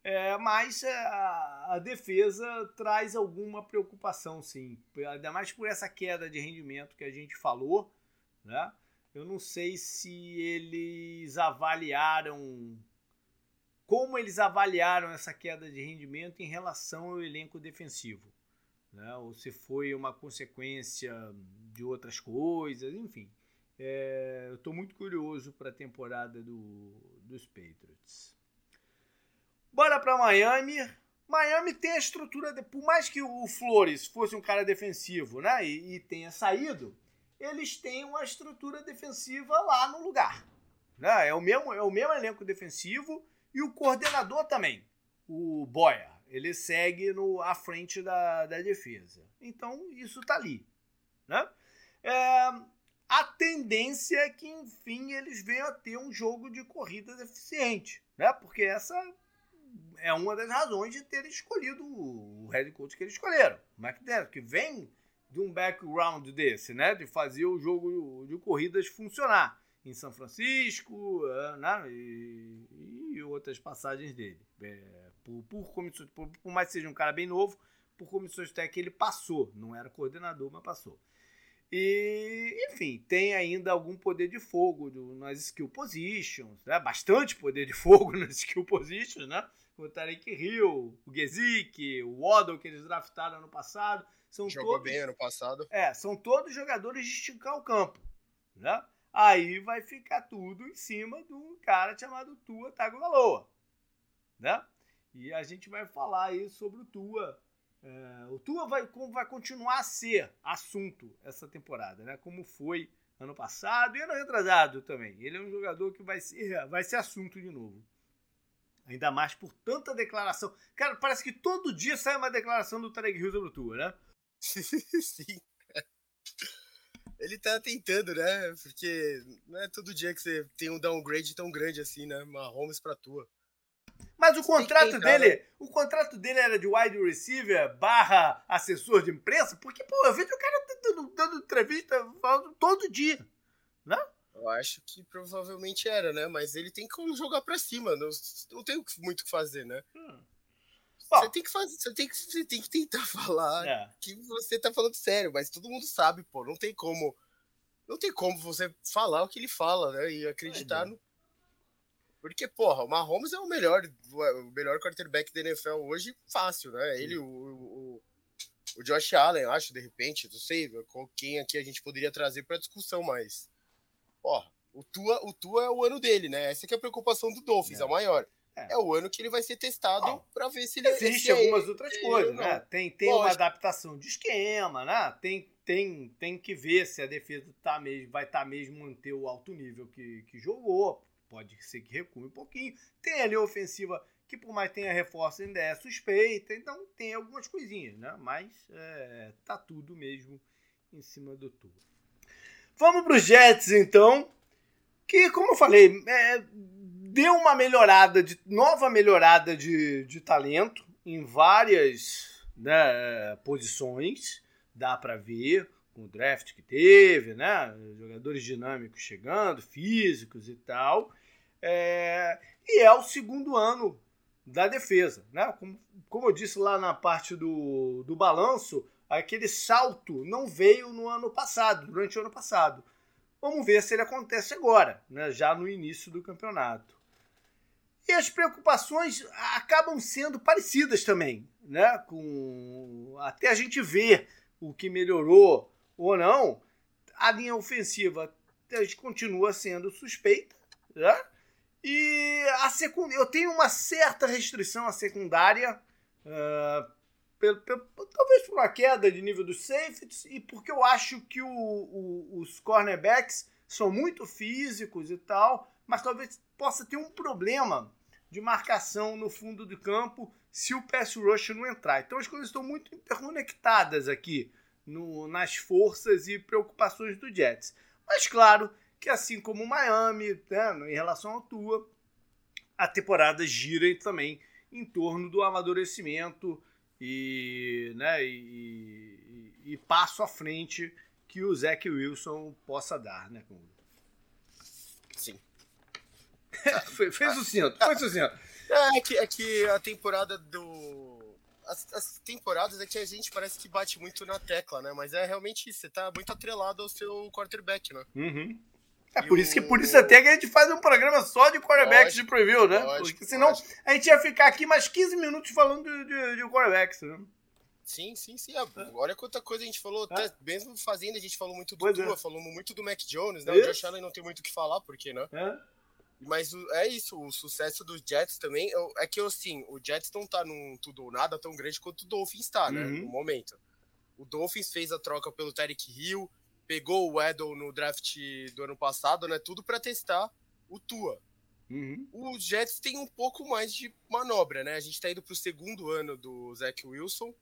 A: É, mas é, a, a, defesa traz alguma preocupação, sim. Ainda mais por essa queda de rendimento que a gente falou. Né? Eu não sei se eles avaliaram. Como eles avaliaram essa queda de rendimento em relação ao elenco defensivo. Né? Ou se foi uma consequência de outras coisas, enfim. É, eu estou muito curioso para a temporada do, dos Patriots. Bora para Miami. Miami tem a estrutura, de, por mais que o Flores fosse um cara defensivo, né, e, e tenha saído, eles têm uma estrutura defensiva lá no lugar. Né? É, o mesmo, é o mesmo elenco defensivo e o coordenador também, o Boyer. Ele segue no, à frente da, da defesa. Então, isso tá ali. Né? É, a tendência é que, enfim, eles venham a ter um jogo de corrida deficiente. Né? Porque essa é uma das razões de ter escolhido o head coach que eles escolheram, McDaniel, que vem de um background desse, né, de fazer o jogo de corridas funcionar em São Francisco, é, né, e, e outras passagens dele. É, por, por, por, por, mais que seja um cara bem novo, por comissões técnicas ele passou, não era coordenador, mas passou. E, enfim, tem ainda algum poder de fogo nas skill positions, né? bastante poder de fogo nas skill positions, né? O Tarek Hill, o Gesick, o Waddle que eles draftaram ano passado. São
B: Jogou
A: todos,
B: bem ano passado.
A: É, são todos jogadores de esticar o campo. Né? Aí vai ficar tudo em cima de um cara chamado Tua Tagovailoa. Né? E a gente vai falar aí sobre o Tua. É, o Tua vai, vai continuar a ser assunto essa temporada, né? Como foi ano passado e ano retrasado também. Ele é um jogador que vai ser, vai ser assunto de novo. Ainda mais por tanta declaração. Cara, parece que todo dia sai uma declaração do Tarek Hill sobre o Tua, né?
B: Sim. Ele tá tentando, né? Porque não é todo dia que você tem um downgrade tão grande assim, né? Mahomes pra tua.
A: Mas o contrato tentar, dele, né? o contrato dele era de wide receiver barra assessor de imprensa, porque, pô, eu vejo o cara dando, dando entrevista falando todo dia, né?
B: Eu acho que provavelmente era, né? Mas ele tem que jogar pra cima. Não, não tem muito o que fazer, né? Hum. Você tem que fazer, você tem que, você tem que tentar falar é. que você tá falando sério, mas todo mundo sabe, pô, não tem como. Não tem como você falar o que ele fala, né? E acreditar é. no. Porque, porra, o Mahomes é o melhor, o melhor quarterback da NFL hoje, fácil, né? Ele, o, o, o Josh Allen, acho, de repente, não sei quem aqui a gente poderia trazer para discussão, mas ó, o Tua, o Tua é o ano dele, né? Essa é a preocupação do Dolphins, é. a maior. É. é. o ano que ele vai ser testado para ver se ele
A: existe algumas é, outras coisas, né? Tem, tem uma adaptação de esquema, né? Tem, tem, tem que ver se a defesa tá mesmo, vai estar tá mesmo manter o alto nível que, que jogou. Pode ser que recue um pouquinho. Tem ali a ofensiva que por mais tenha reforço ainda é suspeita, então tem algumas coisinhas, né? Mas é, tá tudo mesmo em cima do Tua. Vamos para os Jets, então. Que, como eu falei, é, deu uma melhorada, de, nova melhorada de, de talento em várias né, posições. Dá para ver com o draft que teve, né? Jogadores dinâmicos chegando, físicos e tal. É, e é o segundo ano da defesa, né? Como, como eu disse lá na parte do, do balanço, aquele salto não veio no ano passado, durante o ano passado. Vamos ver se ele acontece agora, né, já no início do campeonato. E as preocupações acabam sendo parecidas também, né? Com até a gente ver o que melhorou ou não, a linha ofensiva continua sendo suspeita, né? E a secund... eu tenho uma certa restrição à secundária, uh, pelo, pelo, talvez por uma queda de nível dos safeties e porque eu acho que o, o, os cornerbacks são muito físicos e tal, mas talvez possa ter um problema de marcação no fundo do campo se o pass rush não entrar. Então as coisas estão muito interconectadas aqui no, nas forças e preocupações do Jets. Mas claro que assim como o Miami, né, em relação ao Tua, a temporada gira também em torno do amadurecimento e, né, e, e, e passo à frente que o Zach Wilson possa dar, né?
B: Sim.
A: fez o cinto, fez o cinto.
B: É que, é que a temporada do. As, as, temporadas é que a gente parece que bate muito na tecla, né? Mas é realmente isso, você tá muito atrelado ao seu quarterback, né?
A: Uhum. É por isso, que, por isso até que a gente faz um programa só de quarterbacks de preview, né? Lógico, Porque senão lógico. a gente ia ficar aqui mais 15 minutos falando de, de, de quarterbacks, né?
B: Sim, sim, sim. É, olha quanta coisa a gente falou. É. Até mesmo fazendo, a gente falou muito do Tua, é. falamos muito do Mac Jones, né? O Josh Allen não tem muito o que falar, porque, né? É. Mas é isso, o sucesso dos Jets também é que assim, o Jets não tá num tudo ou nada tão grande quanto o Dolphins tá, né? Uhum. No momento. O Dolphins fez a troca pelo Tarek Hill, pegou o Edel no draft do ano passado, né? Tudo para testar o Tua. Uhum. O Jets tem um pouco mais de manobra, né? A gente tá indo pro segundo ano do Zach Wilson.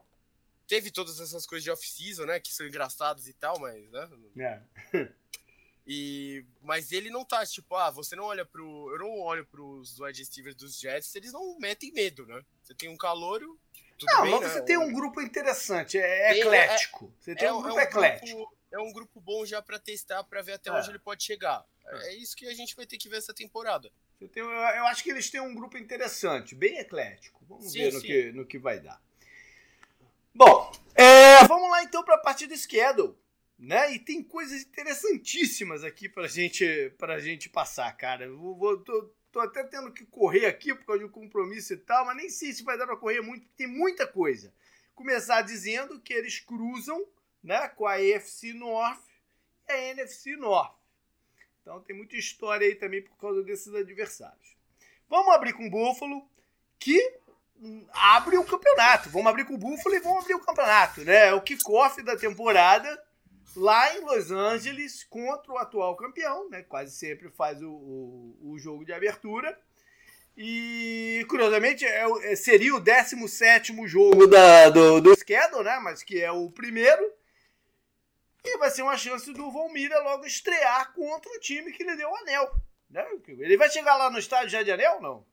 B: Teve todas essas coisas de off-season, né? Que são engraçadas e tal, mas, né? É. E, mas ele não tá, tipo, ah, você não olha pro. Eu não olho pros wide receivers dos Jets, eles não metem medo, né? Você tem um calouro.
A: não,
B: bem,
A: mas né? você tem um grupo interessante, é, é eclético. você tem é, um grupo é um eclético.
B: Grupo, é um grupo bom já para testar, para ver até é. onde ele pode chegar. É. é isso que a gente vai ter que ver essa temporada.
A: Você tem, eu acho que eles têm um grupo interessante, bem eclético. Vamos sim, ver no que, no que vai dar. Bom, é, vamos lá então para a parte do schedule né? E tem coisas interessantíssimas aqui pra gente, pra gente passar, cara. Eu vou, tô, tô até tendo que correr aqui por causa de um compromisso e tal, mas nem sei se vai dar pra correr muito, porque tem muita coisa. Começar dizendo que eles cruzam né, com a AFC North e a NFC North. Então tem muita história aí também por causa desses adversários. Vamos abrir com o Buffalo, que abre o campeonato. Vamos abrir com o Buffalo e vamos abrir o campeonato, né? É o kickoff da temporada lá em Los Angeles contra o atual campeão, né? Quase sempre faz o, o, o jogo de abertura. E, curiosamente, é, é seria o 17 jogo da, do, do schedule, né? Mas que é o primeiro. E vai ser uma chance do Miller logo estrear contra o time que lhe deu o anel. Né? Ele vai chegar lá no estádio já de anel não?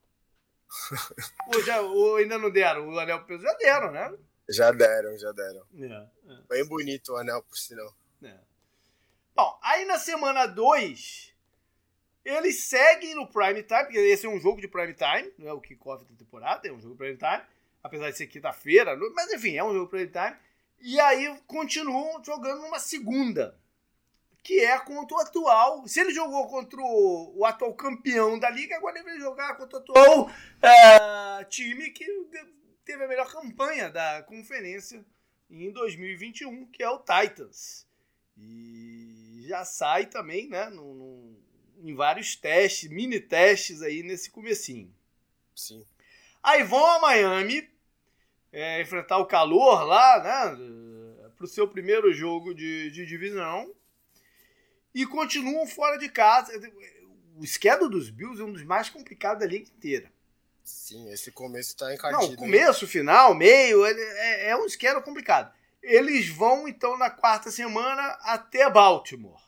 A: ou, já, ou ainda não deram? O anel pro Já deram, né?
B: Já deram, já deram. É, é. Bem bonito o anel, por sinal. É.
A: Bom, aí na semana 2, eles seguem no prime time, porque esse é um jogo de prime time, não é o kickoff da temporada, é um jogo de prime time, apesar de ser quinta-feira, mas enfim, é um jogo de prime time. E aí continuam jogando numa segunda, que é contra o atual. Se ele jogou contra o, o atual campeão da liga, agora ele vai jogar contra o atual uh, time que teve a melhor campanha da conferência em 2021, que é o Titans. E já sai também, né, no, no, em vários testes, mini testes aí nesse comecinho.
B: Sim.
A: Aí vão a Miami é, enfrentar o calor lá, né, para o seu primeiro jogo de, de divisão. E continuam fora de casa. O schedule dos Bills é um dos mais complicados da liga inteira.
B: Sim, esse começo tá encardido.
A: Não, começo, final, meio, é, é um schedule complicado. Eles vão então na quarta semana até Baltimore.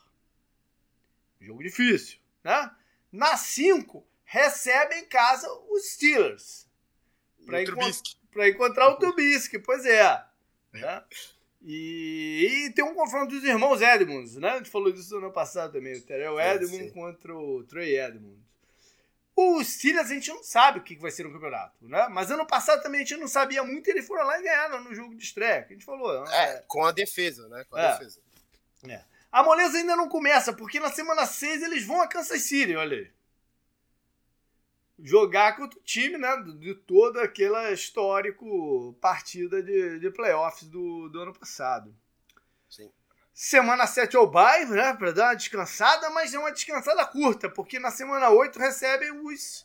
A: Jogo difícil, né? Na 5, recebem em casa os Steelers. Para encont encontrar o Trubisky, pois é. Né? E, e, tem um confronto dos irmãos Edmonds, né? A gente falou disso no ano passado também. O Terrell Edmonds contra o Trey Edmonds. Os Steelers a gente não sabe o que vai ser no campeonato, né? Mas ano passado também a gente não sabia muito e eles foram lá e ganharam no jogo de estreia, que a gente falou.
B: Né? É, com a defesa, né? Com a é. defesa.
A: É. A moleza ainda não começa, porque na semana 6 eles vão a Kansas City, olha aí. Jogar contra o time, né? De toda aquela histórico partida de, de playoffs do, do ano passado.
B: Sim.
A: Semana 7 é o bye, né? Pra dar uma descansada, mas é uma descansada curta, porque na semana 8 recebem os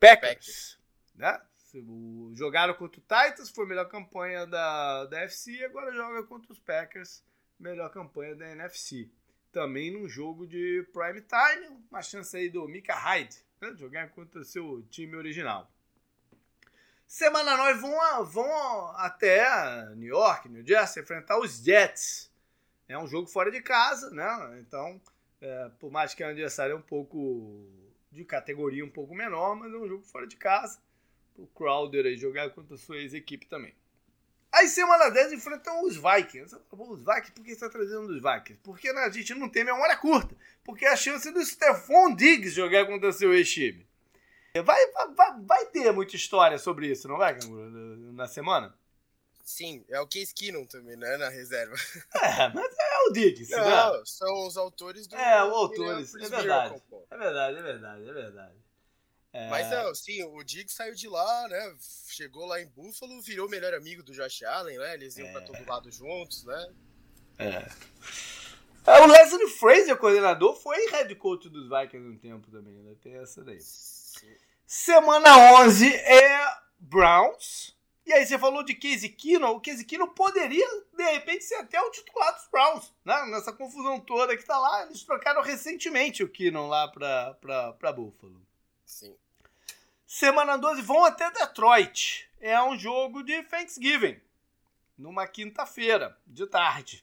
A: Packers. Packers. Né? Jogaram contra o Titans, foi a melhor campanha da, da FC, agora joga contra os Packers, melhor campanha da NFC. Também num jogo de prime time, uma chance aí do Mika Hyde, né? jogar contra seu time original. Semana 9 vão, vão até New York, New Jersey, enfrentar os Jets. É um jogo fora de casa, né? Então, é, por mais que é um adversário um pouco de categoria um pouco menor, mas é um jogo fora de casa. O Crowder aí jogar contra a sua ex-equipe também. Aí semana 10 enfrentam os Vikings. Os Vikings, por que você está trazendo os Vikings? Porque a gente não tem memória curta. Porque a chance do Stephon Diggs jogar contra o seu ex-time. Vai, vai, vai ter muita história sobre isso, não vai, Na semana?
B: Sim, é o Case Keenum também, né? Na reserva.
A: É, mas é o Diggs,
B: né? Não, né? são os autores do.
A: É, os autores. É verdade. é verdade, é verdade, é verdade.
B: Mas não, sim, o Diggs saiu de lá, né? Chegou lá em Buffalo, virou o melhor amigo do Josh Allen, né? Eles iam é... pra todo lado juntos, né?
A: É. é o Leslie Fraser, coordenador, foi head coach dos Vikings um tempo também, né? Tem essa daí. Sim. Semana 11 é Browns. E aí você falou de Casey Keenum. O Casey Keenum poderia, de repente, ser até o titular dos Browns. Né? Nessa confusão toda que tá lá. Eles trocaram recentemente o Keenum lá pra, pra, pra Buffalo.
B: Sim.
A: Semana 12 vão até Detroit. É um jogo de Thanksgiving. Numa quinta-feira, de tarde.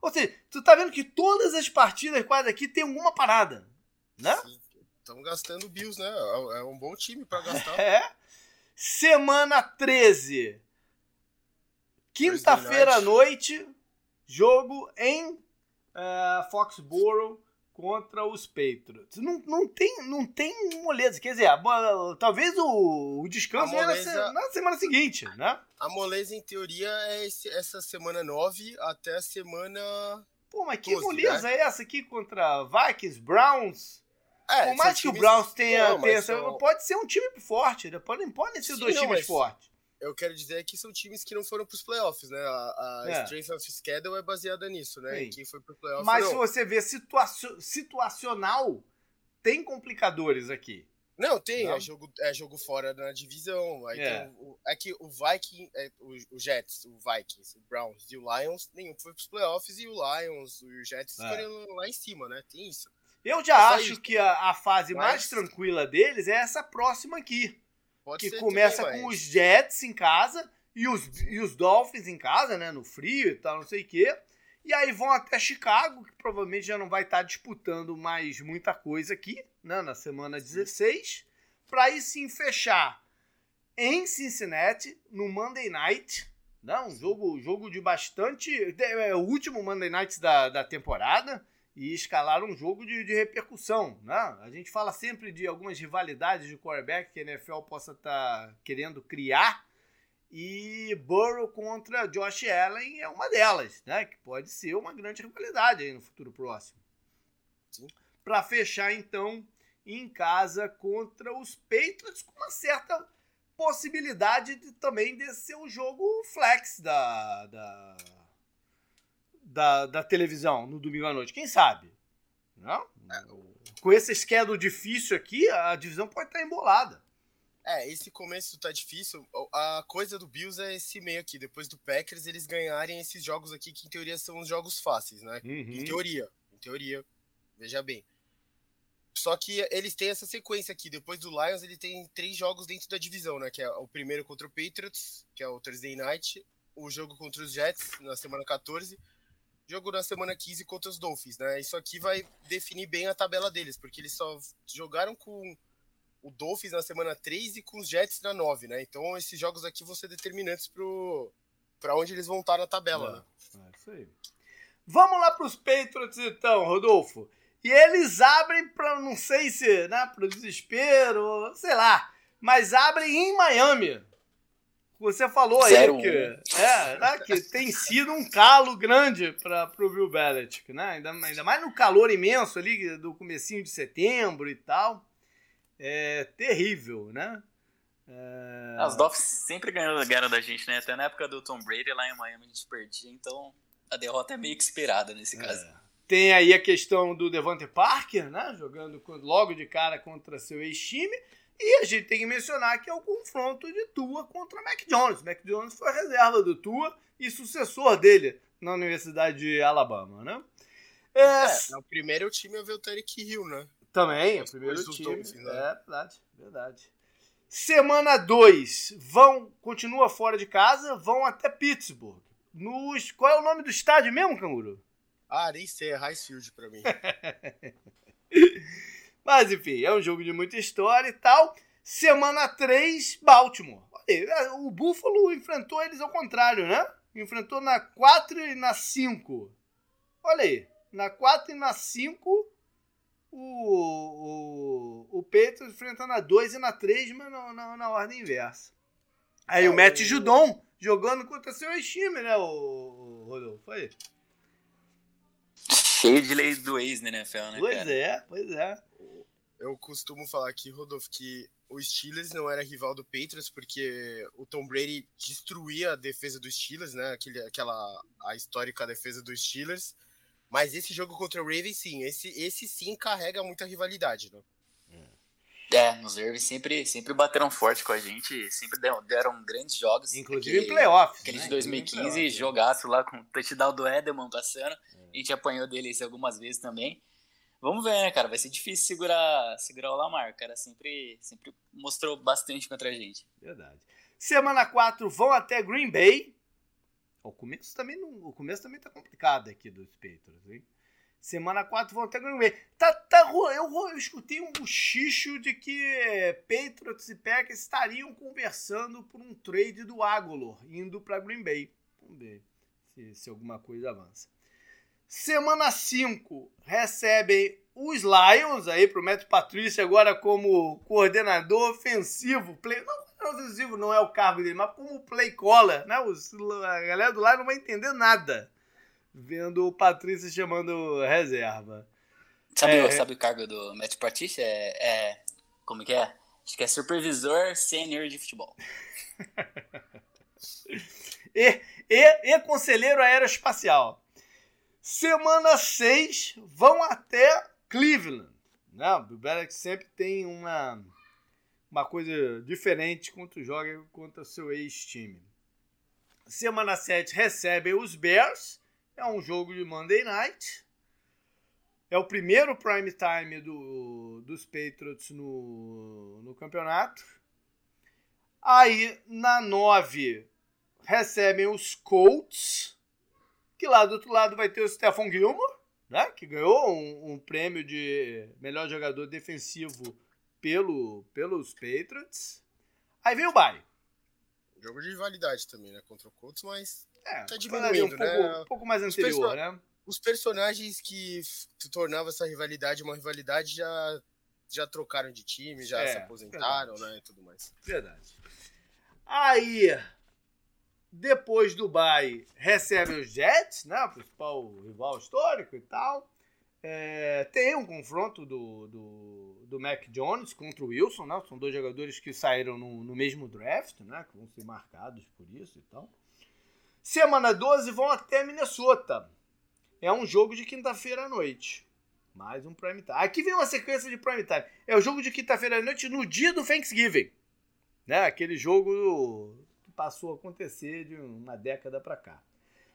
A: Ou seja, tu tá vendo que todas as partidas quase aqui tem alguma parada. Né?
B: Estamos gastando Bills, né? É, é um bom time para gastar.
A: É. Semana 13. Quinta-feira à noite, jogo em uh, Foxborough contra os Patriots. Não, não, tem, não tem moleza. Quer dizer, a, talvez o, o descanso moleza, na, na semana seguinte, né?
B: A moleza, em teoria, é esse, essa semana 9 até a semana.
A: Pô, mas que 12, moleza né? é essa aqui contra Vikings, Browns? É, Por mais que o Browns tenha. Não, tenha são... Pode ser um time forte, né? Podem, podem ser Sim, dois não, times fortes.
B: Eu quero dizer que são times que não foram para os playoffs, né? A, a é. Strength of Schedule é baseada nisso, né? Em quem foi para playoffs.
A: Mas não. se você ver situa situacional, tem complicadores aqui.
B: Não, tem, não? É, jogo, é jogo fora na divisão. Aí é. O, é que o Viking, é, o, o, Jets, o Vikings, o Browns e o Lions, nenhum foi para os playoffs e o Lions, o Jets é. lá em cima, né? Tem isso.
A: Eu já acho isso. que a, a fase mas... mais tranquila deles é essa próxima aqui. Pode que começa com os Jets em casa e os, e os Dolphins em casa, né? No frio e tal, não sei o quê. E aí vão até Chicago, que provavelmente já não vai estar disputando mais muita coisa aqui, né? Na semana 16. Para aí sim fechar em Cincinnati, no Monday Night. Né? Um jogo, jogo de bastante. É o último Monday Night da, da temporada e escalar um jogo de, de, repercussão. Né? A gente fala sempre de algumas rivalidades de quarterback que a NFL possa estar tá querendo criar. E Burrow contra Josh Allen é uma delas, né? Que pode ser uma grande rivalidade aí no futuro próximo. Para fechar, então, em casa contra os Patriots, com uma certa possibilidade de, também de ser o jogo flex da, da da, da televisão no domingo à noite. Quem sabe? Não? Com esse schedule difícil aqui, a divisão pode estar embolada.
B: É, esse começo tá difícil. A coisa do Bills é esse meio aqui. Depois do Packers, eles ganharem esses jogos aqui, que em teoria são os jogos fáceis, né? Uhum. Em teoria. Em teoria. Veja bem. Só que eles têm essa sequência aqui. Depois do Lions, ele tem três jogos dentro da divisão, né? Que é o primeiro contra o Patriots, que é o Thursday Night. O jogo contra os Jets, na semana 14 jogo na semana 15 contra os Dolphins, né? Isso aqui vai definir bem a tabela deles, porque eles só jogaram com o Dolphins na semana 3 e com os Jets na 9, né? Então esses jogos aqui vão ser determinantes pro para onde eles vão estar na tabela, é, né?
A: É isso aí. Vamos lá para os Patriots então, Rodolfo. E eles abrem para não sei se, né, para o desespero, sei lá, mas abrem em Miami. Você falou aí Zero que, é, né, que tem sido um calo grande para o Bill Belichick, né? Ainda, ainda mais no calor imenso ali do comecinho de setembro e tal. É terrível, né?
C: É... As Dolphins sempre ganharam, ganharam da gente, né? Até na época do Tom Brady lá em Miami a gente perdia, então a derrota é meio que esperada nesse é. caso.
A: Tem aí a questão do Devante Parker, né? Jogando logo de cara contra seu ex-time. E a gente tem que mencionar que é o confronto de Tua contra Mac Jones. Mac Jones foi a reserva do Tua e sucessor dele na Universidade de Alabama, né?
B: É, é o primeiro time é ver o Tarek Hill, né?
A: Também, é o primeiro time. Dois, né? É verdade, verdade. Semana 2, vão, continua fora de casa, vão até Pittsburgh. Nos, qual é o nome do estádio mesmo, Canguru?
B: Ah, nem sei, é Highfield pra mim.
A: Mas enfim, é um jogo de muita história e tal. Semana 3, Baltimore. É, o Buffalo enfrentou eles ao contrário, né? Enfrentou na 4 e na 5. Olha aí. Na 4 e na 5, o, o, o Patriots enfrenta na 2 e na 3, mas na, na, na ordem inversa. Aí é, o Matt Judon jogando contra seu time, né, o, o Rodolfo? Foi.
C: Cheio de lei do ex na NFL, né?
A: Pois
C: cara?
A: é, pois é.
B: Eu costumo falar aqui, Rodolfo, que o Steelers não era rival do Patriots porque o Tom Brady destruía a defesa dos Steelers, né? Aquele, aquela a histórica defesa dos Steelers. Mas esse jogo contra o Ravens, sim, esse, esse sim carrega muita rivalidade, né?
C: É, nos Ravens sempre, sempre bateram forte com a gente, sempre deram, deram grandes jogos.
A: Inclusive aquele, em playoffs.
C: Aquele né? de 2015, é. jogaço lá com o touchdown do Edelman passando. A gente apanhou dele algumas vezes também. Vamos ver, né, cara? Vai ser difícil segurar, segurar o Lamar. Cara sempre, sempre mostrou bastante contra a gente.
A: Verdade. Semana 4 vão até Green Bay. O começo também não, o começo também tá complicado aqui dos Patriots, hein? Semana 4 vão até Green Bay. Tá, tá, eu, eu escutei um bochicho de que Patriots e Packers estariam conversando por um trade do Agolor indo para Green Bay. Vamos ver se, se alguma coisa avança. Semana 5 recebem os Lions aí pro Matt Patrício agora como coordenador ofensivo. Play, não, ofensivo não é o cargo dele, mas como play caller, né? Os, a galera do Lions não vai entender nada vendo o Patrício chamando reserva.
C: Sabe, é, sabe o cargo do Matt Patrício? É, é, como que é? Acho que é supervisor sênior de futebol.
A: e, e, e conselheiro aeroespacial. Semana 6 vão até Cleveland. Né? O Belichick sempre tem uma, uma coisa diferente quando joga contra seu ex-time. Semana 7 recebem os Bears. É um jogo de Monday Night. É o primeiro prime time do, dos Patriots no, no campeonato. Aí, na 9, recebem os Colts que lá do outro lado vai ter o Stephon Gilmore, né? Que ganhou um, um prêmio de melhor jogador defensivo pelo, pelos Patriots. Aí vem o Bay.
B: Jogo de rivalidade também, né? Contra o Colts, mas
A: é, tá diminuindo, um né? Pouco, um pouco mais anterior, né?
B: Os personagens que tornavam essa rivalidade uma rivalidade já, já trocaram de time, já é, se aposentaram, verdade. né? E tudo mais.
A: Verdade. Aí, depois do Bay recebe os Jets, né? O principal rival histórico e tal. É, tem um confronto do, do, do Mac Jones contra o Wilson, né? São dois jogadores que saíram no, no mesmo draft, né? Que vão ser marcados por isso e tal. Semana 12 vão até Minnesota. É um jogo de quinta-feira à noite. Mais um prime time. Aqui vem uma sequência de prime time. É o jogo de quinta-feira à noite no dia do Thanksgiving. Né? Aquele jogo passou a acontecer de uma década para cá.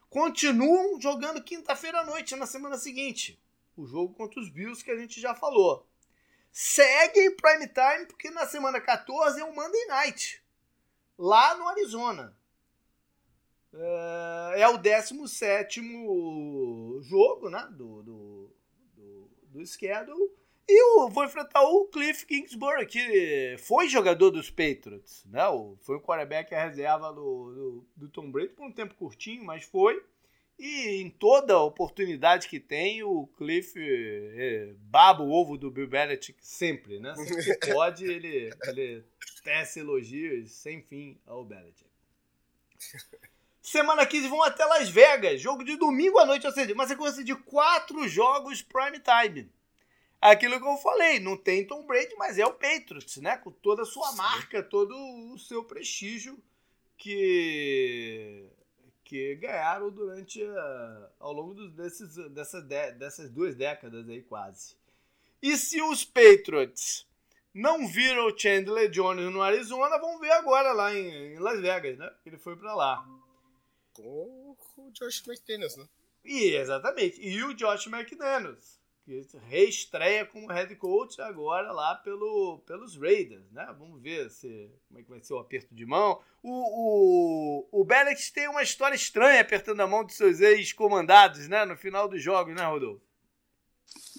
A: Continuam jogando quinta-feira à noite, na semana seguinte. O jogo contra os Bills que a gente já falou. Segue prime time, porque na semana 14 é o Monday Night. Lá no Arizona. É, é o 17 jogo né, do, do, do, do schedule e o, vou enfrentar o Cliff Kingsbury, que foi jogador dos Patriots. Né? Foi o quarterback a reserva do, do, do, Tom Brady por um tempo curtinho, mas foi. E em toda oportunidade que tem, o Cliff é, baba o ovo do Bill Belichick sempre. Né? Sempre que pode, ele, ele tece elogios sem fim ao Belichick. Semana 15 vão até Las Vegas, jogo de domingo à noite, ou seja, uma sequência de quatro jogos prime time. Aquilo que eu falei, não tem Tom Brady, mas é o Patriots, né? Com toda a sua marca, todo o seu prestígio que que ganharam durante a, ao longo desses, dessas, dessas duas décadas aí quase. E se os Patriots não viram o Chandler Jones no Arizona, vão ver agora lá em, em Las Vegas, né? Ele foi para lá.
B: Com o Josh McDaniels, né?
A: E, exatamente. E o Josh McDaniels, que reestreia como head coach agora lá pelo, pelos Raiders, né? Vamos ver se, como é que vai ser o aperto de mão. O, o, o Bennett tem uma história estranha apertando a mão dos seus ex-comandados, né? No final dos jogos, né, Rodolfo?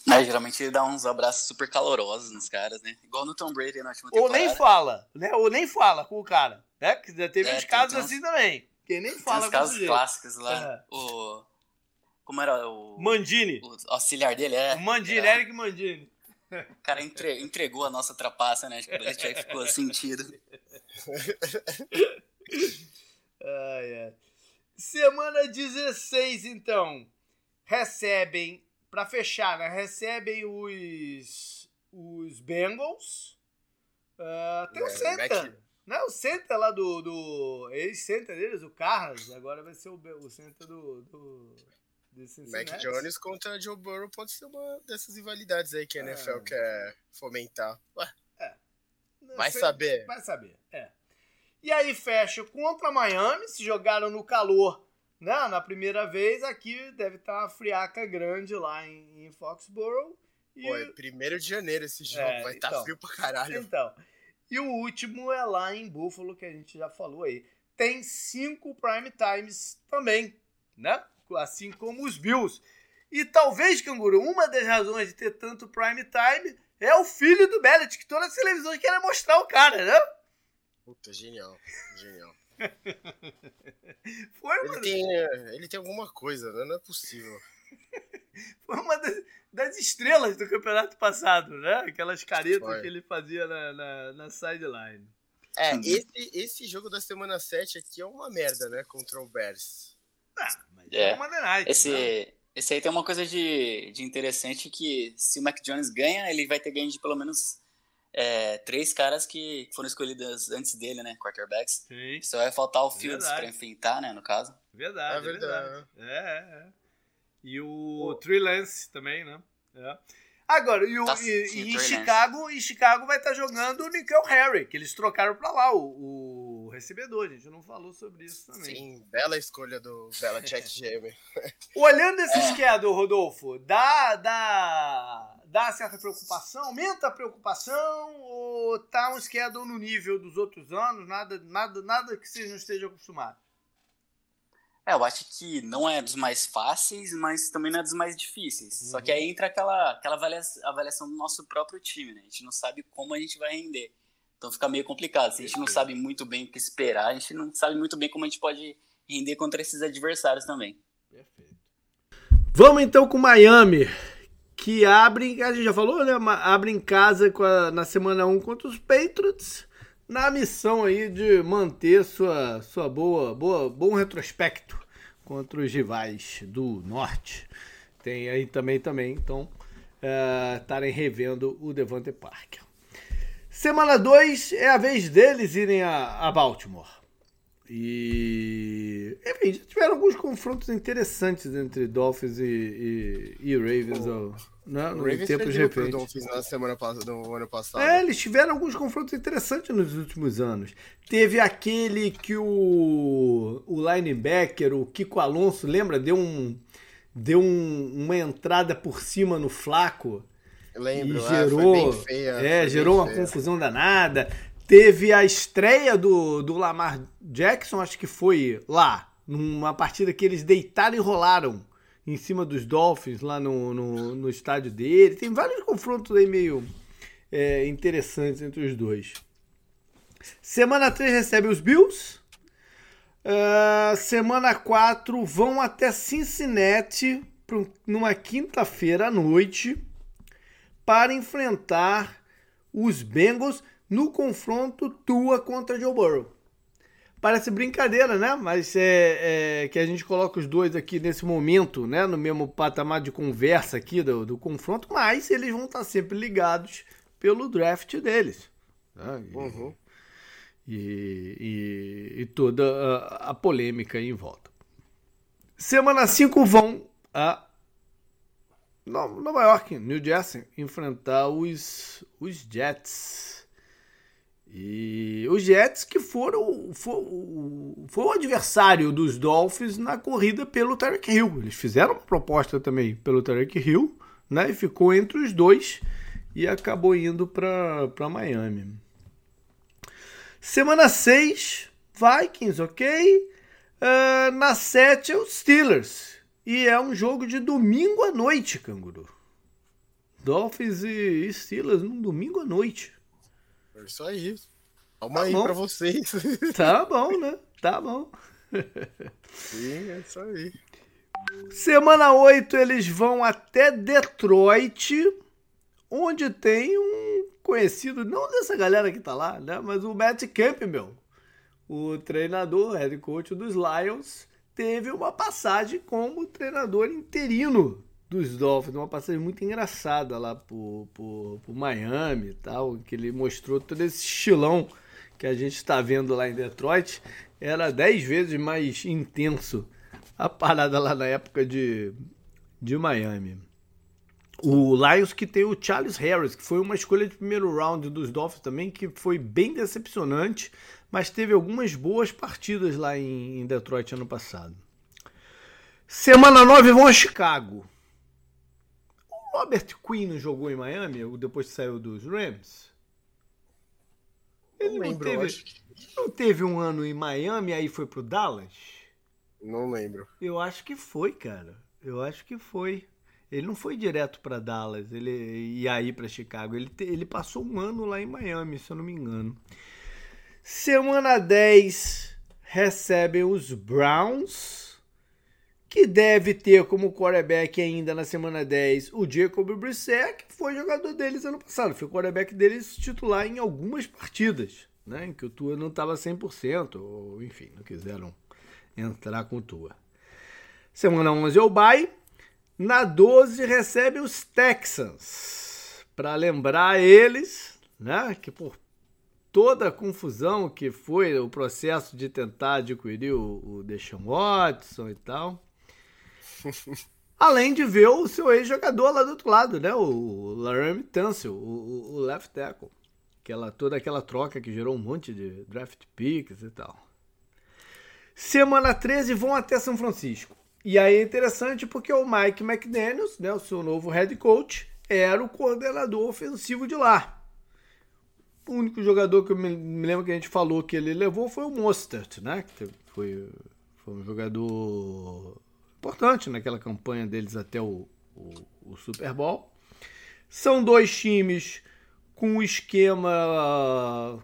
C: É, geralmente ele dá uns abraços super calorosos nos caras, né? Igual no Tom Brady na última temporada.
A: Ou nem fala, né? Ou nem fala com o cara, né? Que já teve é, uns casos assim também. Que nem fala tem uns
C: casos clássicos lá. É. O... Como era o...
A: Mandini.
C: O auxiliar dele, é.
A: O Mandini, era... Eric Mandini.
C: O cara entre... entregou a nossa trapaça, né? Acho que o Belichick ficou sentido.
A: ai, ai. Semana 16, então. Recebem para fechar, né? Recebem os, os Bengals. Uh, tem é, o Center. Mac... Né? O Center lá do. do ex-center deles, o Carlos. Agora vai ser o, o Center do. do
B: Mac Jones contra Joe Burrow pode ser uma dessas rivalidades aí que a NFL é. quer fomentar. Ué. É. Vai sei, saber.
A: Vai saber, é. E aí fecha contra Miami, se jogaram no calor né, na primeira vez, aqui deve estar tá uma friaca grande lá em, em Foxborough.
B: E... Pô, é primeiro de janeiro esse jogo, é, vai estar tá então, frio pra caralho.
A: Então, e o último é lá em Buffalo, que a gente já falou aí. Tem cinco prime times também, né? Assim como os Bills. E talvez, Canguru, uma das razões de ter tanto prime time é o filho do Bellet, que todas as televisões querem mostrar o cara, né?
B: Puta, genial, genial.
A: Foi
B: uma... ele, tem, é, ele tem alguma coisa, né? não é possível.
A: Foi uma das, das, estrelas do campeonato passado, né? Aquelas caretas Foi. que ele fazia na, na, na sideline.
B: É, esse, esse jogo da semana 7 aqui é uma merda, né? Contra o Bears.
C: Ah, é, é night, esse, né? esse aí tem uma coisa de, de interessante que se o Mac Jones ganha, ele vai ter ganho de pelo menos é, três caras que foram escolhidos antes dele, né? Quarterbacks. Sim. Só vai faltar o Fields para enfrentar, né? No caso.
A: Verdade, é verdade. verdade. É, é, é. E o oh. Trey Lance também, né? É. Agora, e, o, tá, e, sim, e em Chicago, em Chicago vai estar jogando o Nickel Harry, que eles trocaram para lá, o, o, recebedor, a gente não falou sobre isso também.
B: Sim, bela escolha do Bela Check Jamie.
A: Olhando esse schedule, Rodolfo, dá, dá, dá certa preocupação? Aumenta a preocupação ou tá um schedule no nível dos outros anos? Nada, nada, nada que vocês não estejam acostumados?
C: É, eu acho que não é dos mais fáceis, mas também não é dos mais difíceis. Uhum. Só que aí entra aquela, aquela avaliação, avaliação do nosso próprio time, né? A gente não sabe como a gente vai render. Então fica meio complicado. Se a gente não sabe muito bem o que esperar, a gente não sabe muito bem como a gente pode render contra esses adversários também. Perfeito.
A: Vamos então com Miami, que abre, a gente já falou, né? Abre em casa a, na semana 1 contra os Patriots na missão aí de manter sua, sua boa, boa, bom retrospecto contra os rivais do norte. Tem aí também, também, então, é, estarem uh, revendo o Devante Parker. Semana 2 é a vez deles irem a, a Baltimore. E. Enfim, tiveram alguns confrontos interessantes entre Dolphins e, e, e Ravens. Oh. Né, no
B: Ravens tempos de Dolphins na semana do ano passado.
A: É, eles tiveram alguns confrontos interessantes nos últimos anos. Teve aquele que o, o linebacker, o Kiko Alonso, lembra? Deu, um, deu um, uma entrada por cima no Flaco.
B: Lembro,
A: e gerou, feia, é, gerou uma feia. confusão danada. Teve a estreia do, do Lamar Jackson, acho que foi lá, numa partida que eles deitaram e rolaram em cima dos Dolphins lá no, no, no estádio dele. Tem vários confrontos aí meio é, interessantes entre os dois. Semana 3 recebe os Bills. Uh, semana 4 vão até Cincinnati numa quinta-feira à noite para enfrentar os Bengals no confronto Tua contra Joe Burrow. Parece brincadeira, né? Mas é, é, que a gente coloca os dois aqui nesse momento, né? No mesmo patamar de conversa aqui do, do confronto, mas eles vão estar sempre ligados pelo draft deles. Né? E, uhum. e, e, e, toda a, a polêmica em volta. Semana 5 vão a Nova York, New Jersey, enfrentar os, os Jets. E os Jets que foram foi, o adversário dos Dolphins na corrida pelo Tarek Hill. Eles fizeram uma proposta também pelo Tarek Hill, né? E ficou entre os dois e acabou indo para Miami. Semana 6, Vikings, ok? Uh, na 7 é os Steelers. E é um jogo de domingo à noite, canguru. Dolphins e Steelers num domingo à noite.
B: É isso aí. Calma tá aí bom. pra vocês.
A: Tá bom, né? Tá bom.
B: Sim, é isso aí.
A: Semana 8 eles vão até Detroit, onde tem um conhecido, não dessa galera que tá lá, né? Mas o Matt Campbell, o treinador, head coach dos Lions, teve uma passagem como treinador interino dos Dolphins, uma passagem muito engraçada lá por, por, por Miami e tal, que ele mostrou todo esse estilão que a gente está vendo lá em Detroit. Era dez vezes mais intenso a parada lá na época de, de Miami. O Lions que tem o Charles Harris, que foi uma escolha de primeiro round dos Dolphins também, que foi bem decepcionante mas teve algumas boas partidas lá em, em Detroit ano passado. Semana 9 vão a Chicago. O Robert Quinn não jogou em Miami depois que saiu dos Rams? Ele não, lembro, não teve, não teve um ano em Miami aí foi pro Dallas?
B: Não lembro.
A: Eu acho que foi, cara. Eu acho que foi. Ele não foi direto para Dallas, ele ia aí para Chicago. Ele, ele passou um ano lá em Miami, se eu não me engano. Semana 10 recebem os Browns, que deve ter como quarterback ainda na semana 10 o Jacob Brissett, que foi jogador deles ano passado. Foi o quarterback deles titular em algumas partidas, né, em que o Tua não estava 100%, ou enfim, não quiseram entrar com o Tua. Semana 11 é o bye. Na 12 recebe os Texans. Para lembrar eles, né, que por toda a confusão que foi o processo de tentar adquirir o, o Deshaun Watson e tal. Além de ver o seu ex-jogador lá do outro lado, né? O Laramie Tunsil, o, o, left tackle. Aquela, toda aquela troca que gerou um monte de draft picks e tal. Semana 13 vão até São Francisco. E aí é interessante porque o Mike McDaniels, né, o seu novo head coach, era o coordenador ofensivo de lá. O único jogador que eu me, lembro que a gente falou que ele levou foi o Mostert, né? Que foi, foi um jogador importante naquela campanha deles até o, o, o Super Bowl. São dois times com um esquema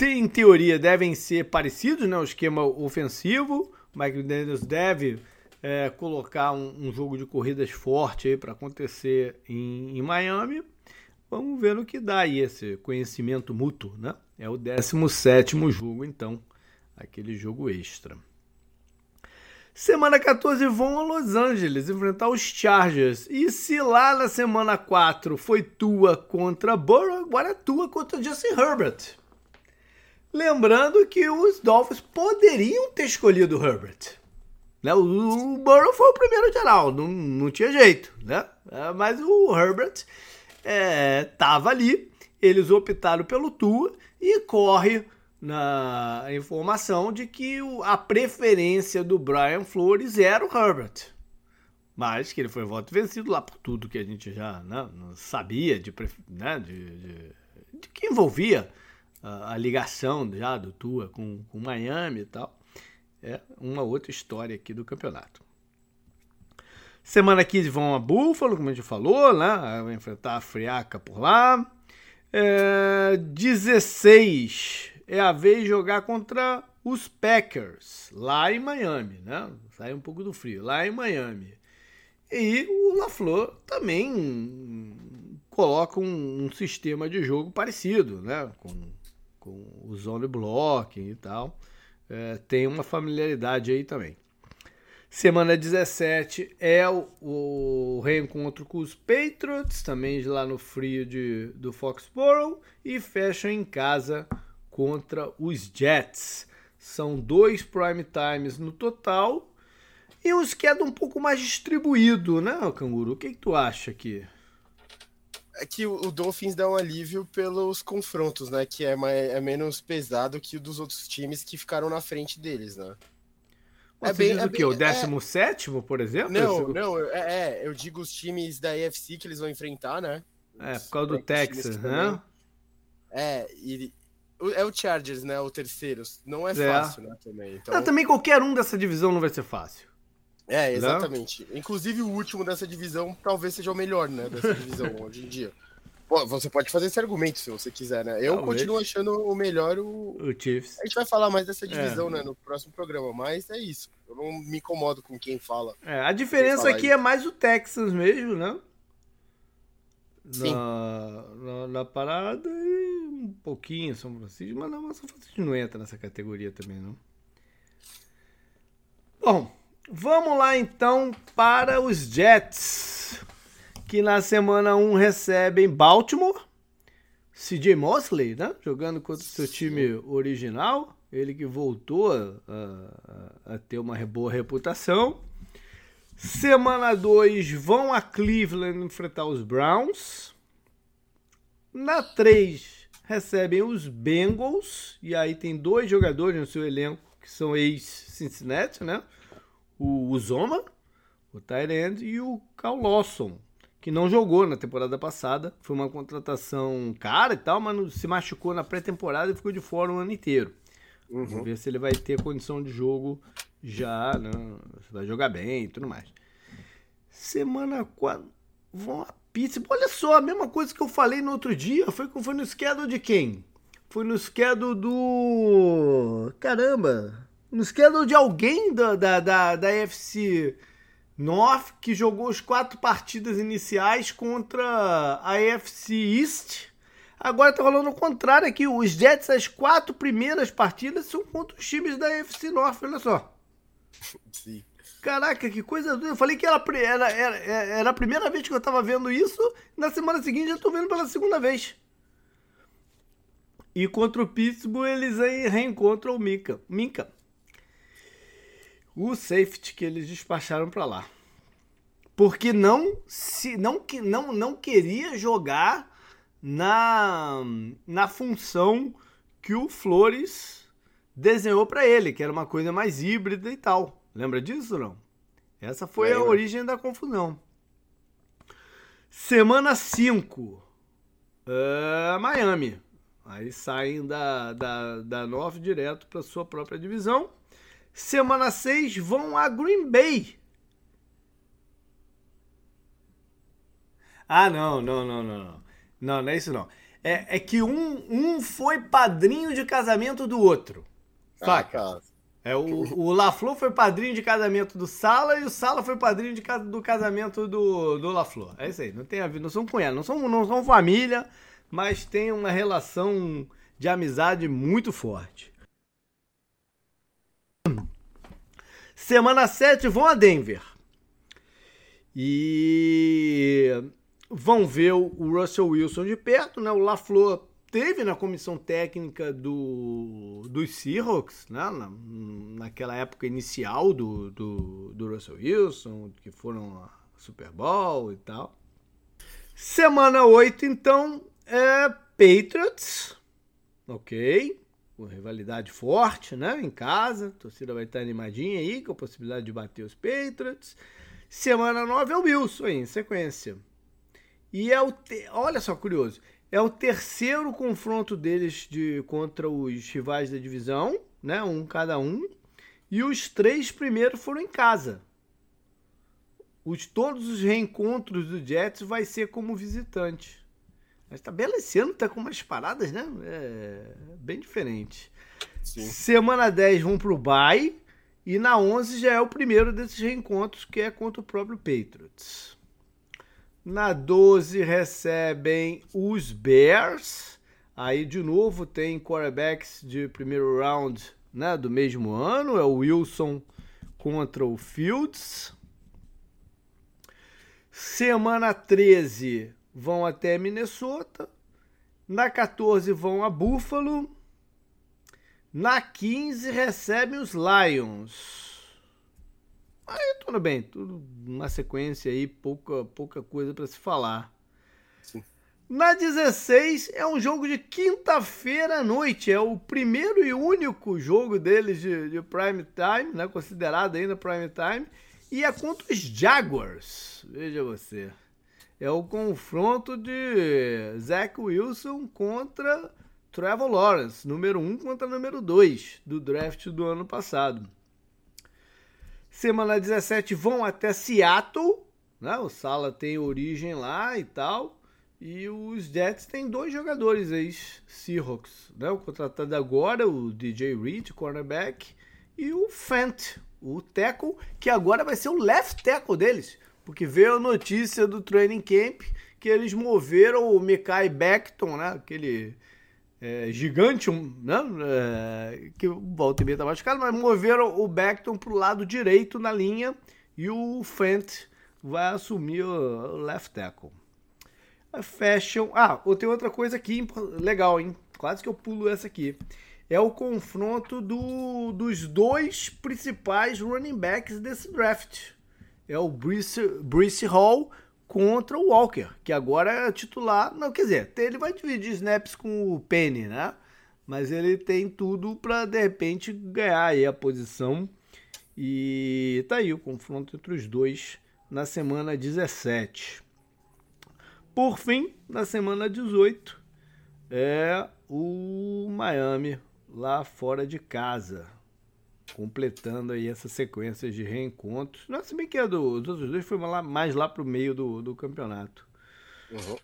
A: em teoria devem ser parecidos, né? O esquema ofensivo. O Mike Daniels deve é, colocar um, um, jogo de corridas forte para acontecer em, em Miami. Vamos ver no que dá aí esse conhecimento mútuo, né? É o 17 jogo, então, aquele jogo extra. Semana 14 vão a Los Angeles enfrentar os Chargers. E se lá na semana 4 foi Tua contra Burrow, agora é Tua contra Justin Herbert. Lembrando que os Dolphins poderiam ter escolhido Herbert. Né? O, Burrow foi o primeiro geral, não, não tinha jeito. Né? É, mas o Herbert estava é, ali, eles optaram pelo Tua e corre na informação de que a preferência do Brian Flores era o Herbert. Mas que ele foi voto vencido lá por tudo que a gente já né, sabia de, né, de, de, de, que envolvia a, a, ligação já do Tua com, com Miami e tal. É uma outra história aqui do campeonato. Semana 15 vão a Buffalo, como a gente falou, né? Vai enfrentar a Friaca por lá. É, 16 é a vez de jogar contra os Packers, lá em Miami, né? Sai um pouco do frio, lá em Miami. E o LaFleur também coloca um, um, sistema de jogo parecido, né? Com, com o zone blocking e tal. é, tem uma familiaridade aí também. Semana 17 é o, o, reencontro com os Patriots, também lá no frio de, do Foxborough, e fecham em casa contra os Jets. São dois prime times no total e um schedule um pouco mais distribuído, né, Canguru? O que, que tu acha aqui?
B: É que o Dolphins dá um alívio pelos confrontos, né? Que é, mais, é menos pesado que o dos outros times que ficaram na frente deles, né?
A: É bem, diz é o quê? o 17, é... por exemplo?
B: Não, não, é, é, eu digo os times da EFC que eles vão enfrentar, né?
A: É, por causa do Texas, né?
B: É, e é o Chargers, né? O terceiro. Não é, é. fácil, né? Também. Então...
A: Não, também qualquer um dessa divisão não vai ser fácil.
B: É, exatamente. Não? Inclusive o último dessa divisão talvez seja o melhor, né? Dessa divisão hoje em dia. Pô, você pode fazer esse argumento se você quiser, né? Eu Talvez. continuo achando o melhor o...
A: o Chiefs.
B: A gente vai falar mais dessa divisão, é. né, no próximo programa, mas é isso. Eu não me incomodo com quem fala.
A: É, a diferença aqui isso. é mais o Texas mesmo, né?
B: Sim.
A: Na, na, na, parada e um pouquinho São Francisco, mas não, São Francisco não entra nessa categoria também, não. Bom, vamos lá então para os Jets que na semana 1 recebem Baltimore, CJ Mosley, né? Jogando contra o seu time original, ele que voltou a, a, a ter uma boa reputação. Semana 2 vão a Cleveland enfrentar os Browns. Na 3 recebem os Bengals. E aí tem dois jogadores no seu elenco que são ex-Cincinnati, né? O Uzoma, o Tyrande, e o Cal Lawson, que não jogou na temporada passada. Foi uma contratação cara e tal, mas se machucou na pré-temporada e ficou de fora o ano inteiro. Uhum. Vamos ver se ele vai ter condição de jogo já, né? vai jogar bem e tudo mais. Semana 4. Vão a pizza. Olha só, a mesma coisa que eu falei no outro dia. Foi, foi no schedule de quem? Foi no schedule do. Caramba! No schedule de alguém da, da, da, da FC North, que jogou as quatro partidas iniciais contra a AFC East. Agora tá rolando o contrário aqui. Os Jets, as quatro primeiras partidas são contra os times da AFC North, olha só.
B: Sim.
A: Caraca, que coisa doida. Eu falei que era, era, era, era a primeira vez que eu tava vendo isso. Na semana seguinte já tô vendo pela segunda vez. E contra o Pittsburgh eles aí reencontram o Minka. Minka o safety que eles despacharam para lá. Porque não se não não não queria jogar na na função que o Flores desenhou para ele, que era uma coisa mais híbrida e tal. Lembra disso não? Essa foi a origem da confusão. Semana 5. Uh, é, Miami. Aí saem da, da, da 9 direto para sua própria divisão. Semana 6 vão a Green Bay. Ah, não, não, não, não, não. Não, não é isso não. É, é que um, um foi padrinho de casamento do outro. Saca? Ah, é, o, o LaFleur foi padrinho de casamento do Sala e o Sala foi padrinho de, do casamento do, do LaFleur. É isso aí, não tem a ver, não são cunhados, não são, não são família, mas tem uma relação de amizade muito forte. Semana 7 vão a Denver. E vão ver o Russell Wilson de perto, né? O LaFleur teve na comissão técnica do, dos Seahawks, né? Na, naquela época inicial do, do, do Russell Wilson, que foram a Super Bowl e tal. Semana 8, então, é Patriots, ok? Uma rivalidade forte, né? Em casa, a torcida vai estar animadinha aí, com a possibilidade de bater os Patriots. Semana 9 é o Wilson aí, em sequência. E é o. Te... Olha só, curioso. É o terceiro confronto deles de contra os rivais da divisão, né? Um cada um. E os três primeiros foram em casa. Os, todos os reencontros do Jets vai ser como visitante. Mas belo esse ano, tá com umas paradas, né? É bem diferente. Sim. Semana 10 vão pro Bay. E na 11 já é o primeiro desses reencontros, que é contra o próprio Patriots. Na 12 recebem os Bears. Aí de novo tem quarterbacks de primeiro round né, do mesmo ano, é o Wilson contra o Fields. Semana 13 vão até Minnesota. Na 14 vão a Buffalo. Na 15 recebem os Lions. Aí tudo bem, tudo uma sequência aí, pouca, pouca coisa para se falar. Sim. Na 16 é um jogo de quinta-feira à noite, é o primeiro e único jogo deles de, de prime time, né, considerado ainda prime time, e é contra os Jaguars. Veja você. É o confronto de Zach Wilson contra Trevor Lawrence, número 1 um contra número 2 do draft do ano passado. Semana 17 vão até Seattle, né? O Sala tem origem lá e tal. E os Jets têm dois jogadores aí, Seahawks, né? O contratado agora, o DJ Reed, cornerback, e o Fent, o tackle, que agora vai ser o left tackle deles, porque veio a notícia do training camp que eles moveram o Mekai Beckton, né? Aquele é, gigante, né? É, que o Baltimore tá machucado, mas moveram o Beckton pro lado direito na linha e o Fent vai assumir o left tackle. Fashion. Ah, tem outra coisa aqui legal, hein? Quase que eu pulo essa aqui. É o confronto do, dos dois principais running backs desse draft. É o Brice, Brice Hall contra o Walker, que agora é titular. Não, quer dizer, ele vai dividir snaps com o Penny, né? Mas ele tem tudo para de repente ganhar aí a posição. E tá aí o confronto entre os dois na semana 17. Por fim, na semana 18 é o Miami lá fora de casa completando aí essa sequência de reencontros. Não, se bem que a do, dos outros dois foi lá, mais lá pro meio do, do campeonato. Uhum.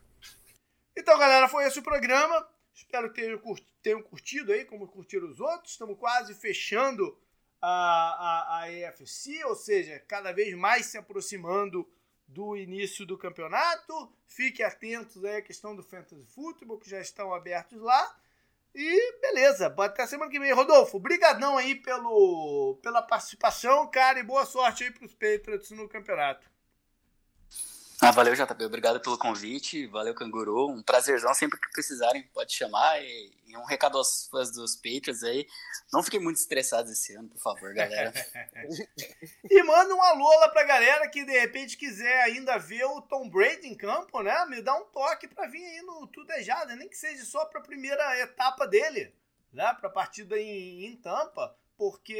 A: Então, galera, foi esse o programa. Espero que tenham, tenham curtido aí, como curtiram os outros. Estamos quase fechando a, a, a EFC, ou seja, cada vez mais se aproximando do início do campeonato. Fiquem atentos aí à questão do Fantasy Football, que já estão abertos lá. E beleza, até semana que vem. Rodolfo, brigadão aí pelo, pela participação, cara, e boa sorte aí pros Patriots no campeonato.
C: Ah, valeu, JP. Obrigado pelo convite. Valeu, Canguru. Um prazerzão. Sempre que precisarem, pode chamar. E, um recado aos fãs dos Patriots aí. Não fiquem muito estressados esse ano, por favor, galera.
A: e manda um alô lá pra galera que de repente quiser ainda ver o Tom Brady em campo, né? Me dá um toque pra vir aí no Tudejada. Nem que seja só pra primeira etapa dele, né? Pra partida em, em Tampa porque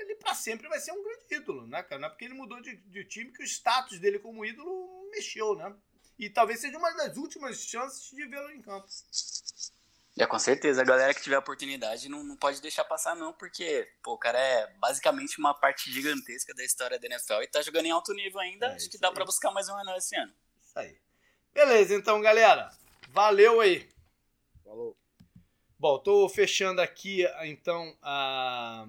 A: ele para sempre vai ser um grande ídolo, né, cara? Não é porque ele mudou de, de, time que o status dele como ídolo mexeu, né? E talvez seja uma das últimas chances de vê-lo em campo.
C: É, com certeza. A galera que tiver a oportunidade não, não pode deixar passar, não, porque pô, o cara é basicamente uma parte gigantesca da história da NFL e tá jogando em alto nível ainda. É, acho que dá para buscar mais um anel esse ano.
A: Isso aí. Beleza, então, galera. Valeu aí. Falou. Bom, tô fechando aqui então a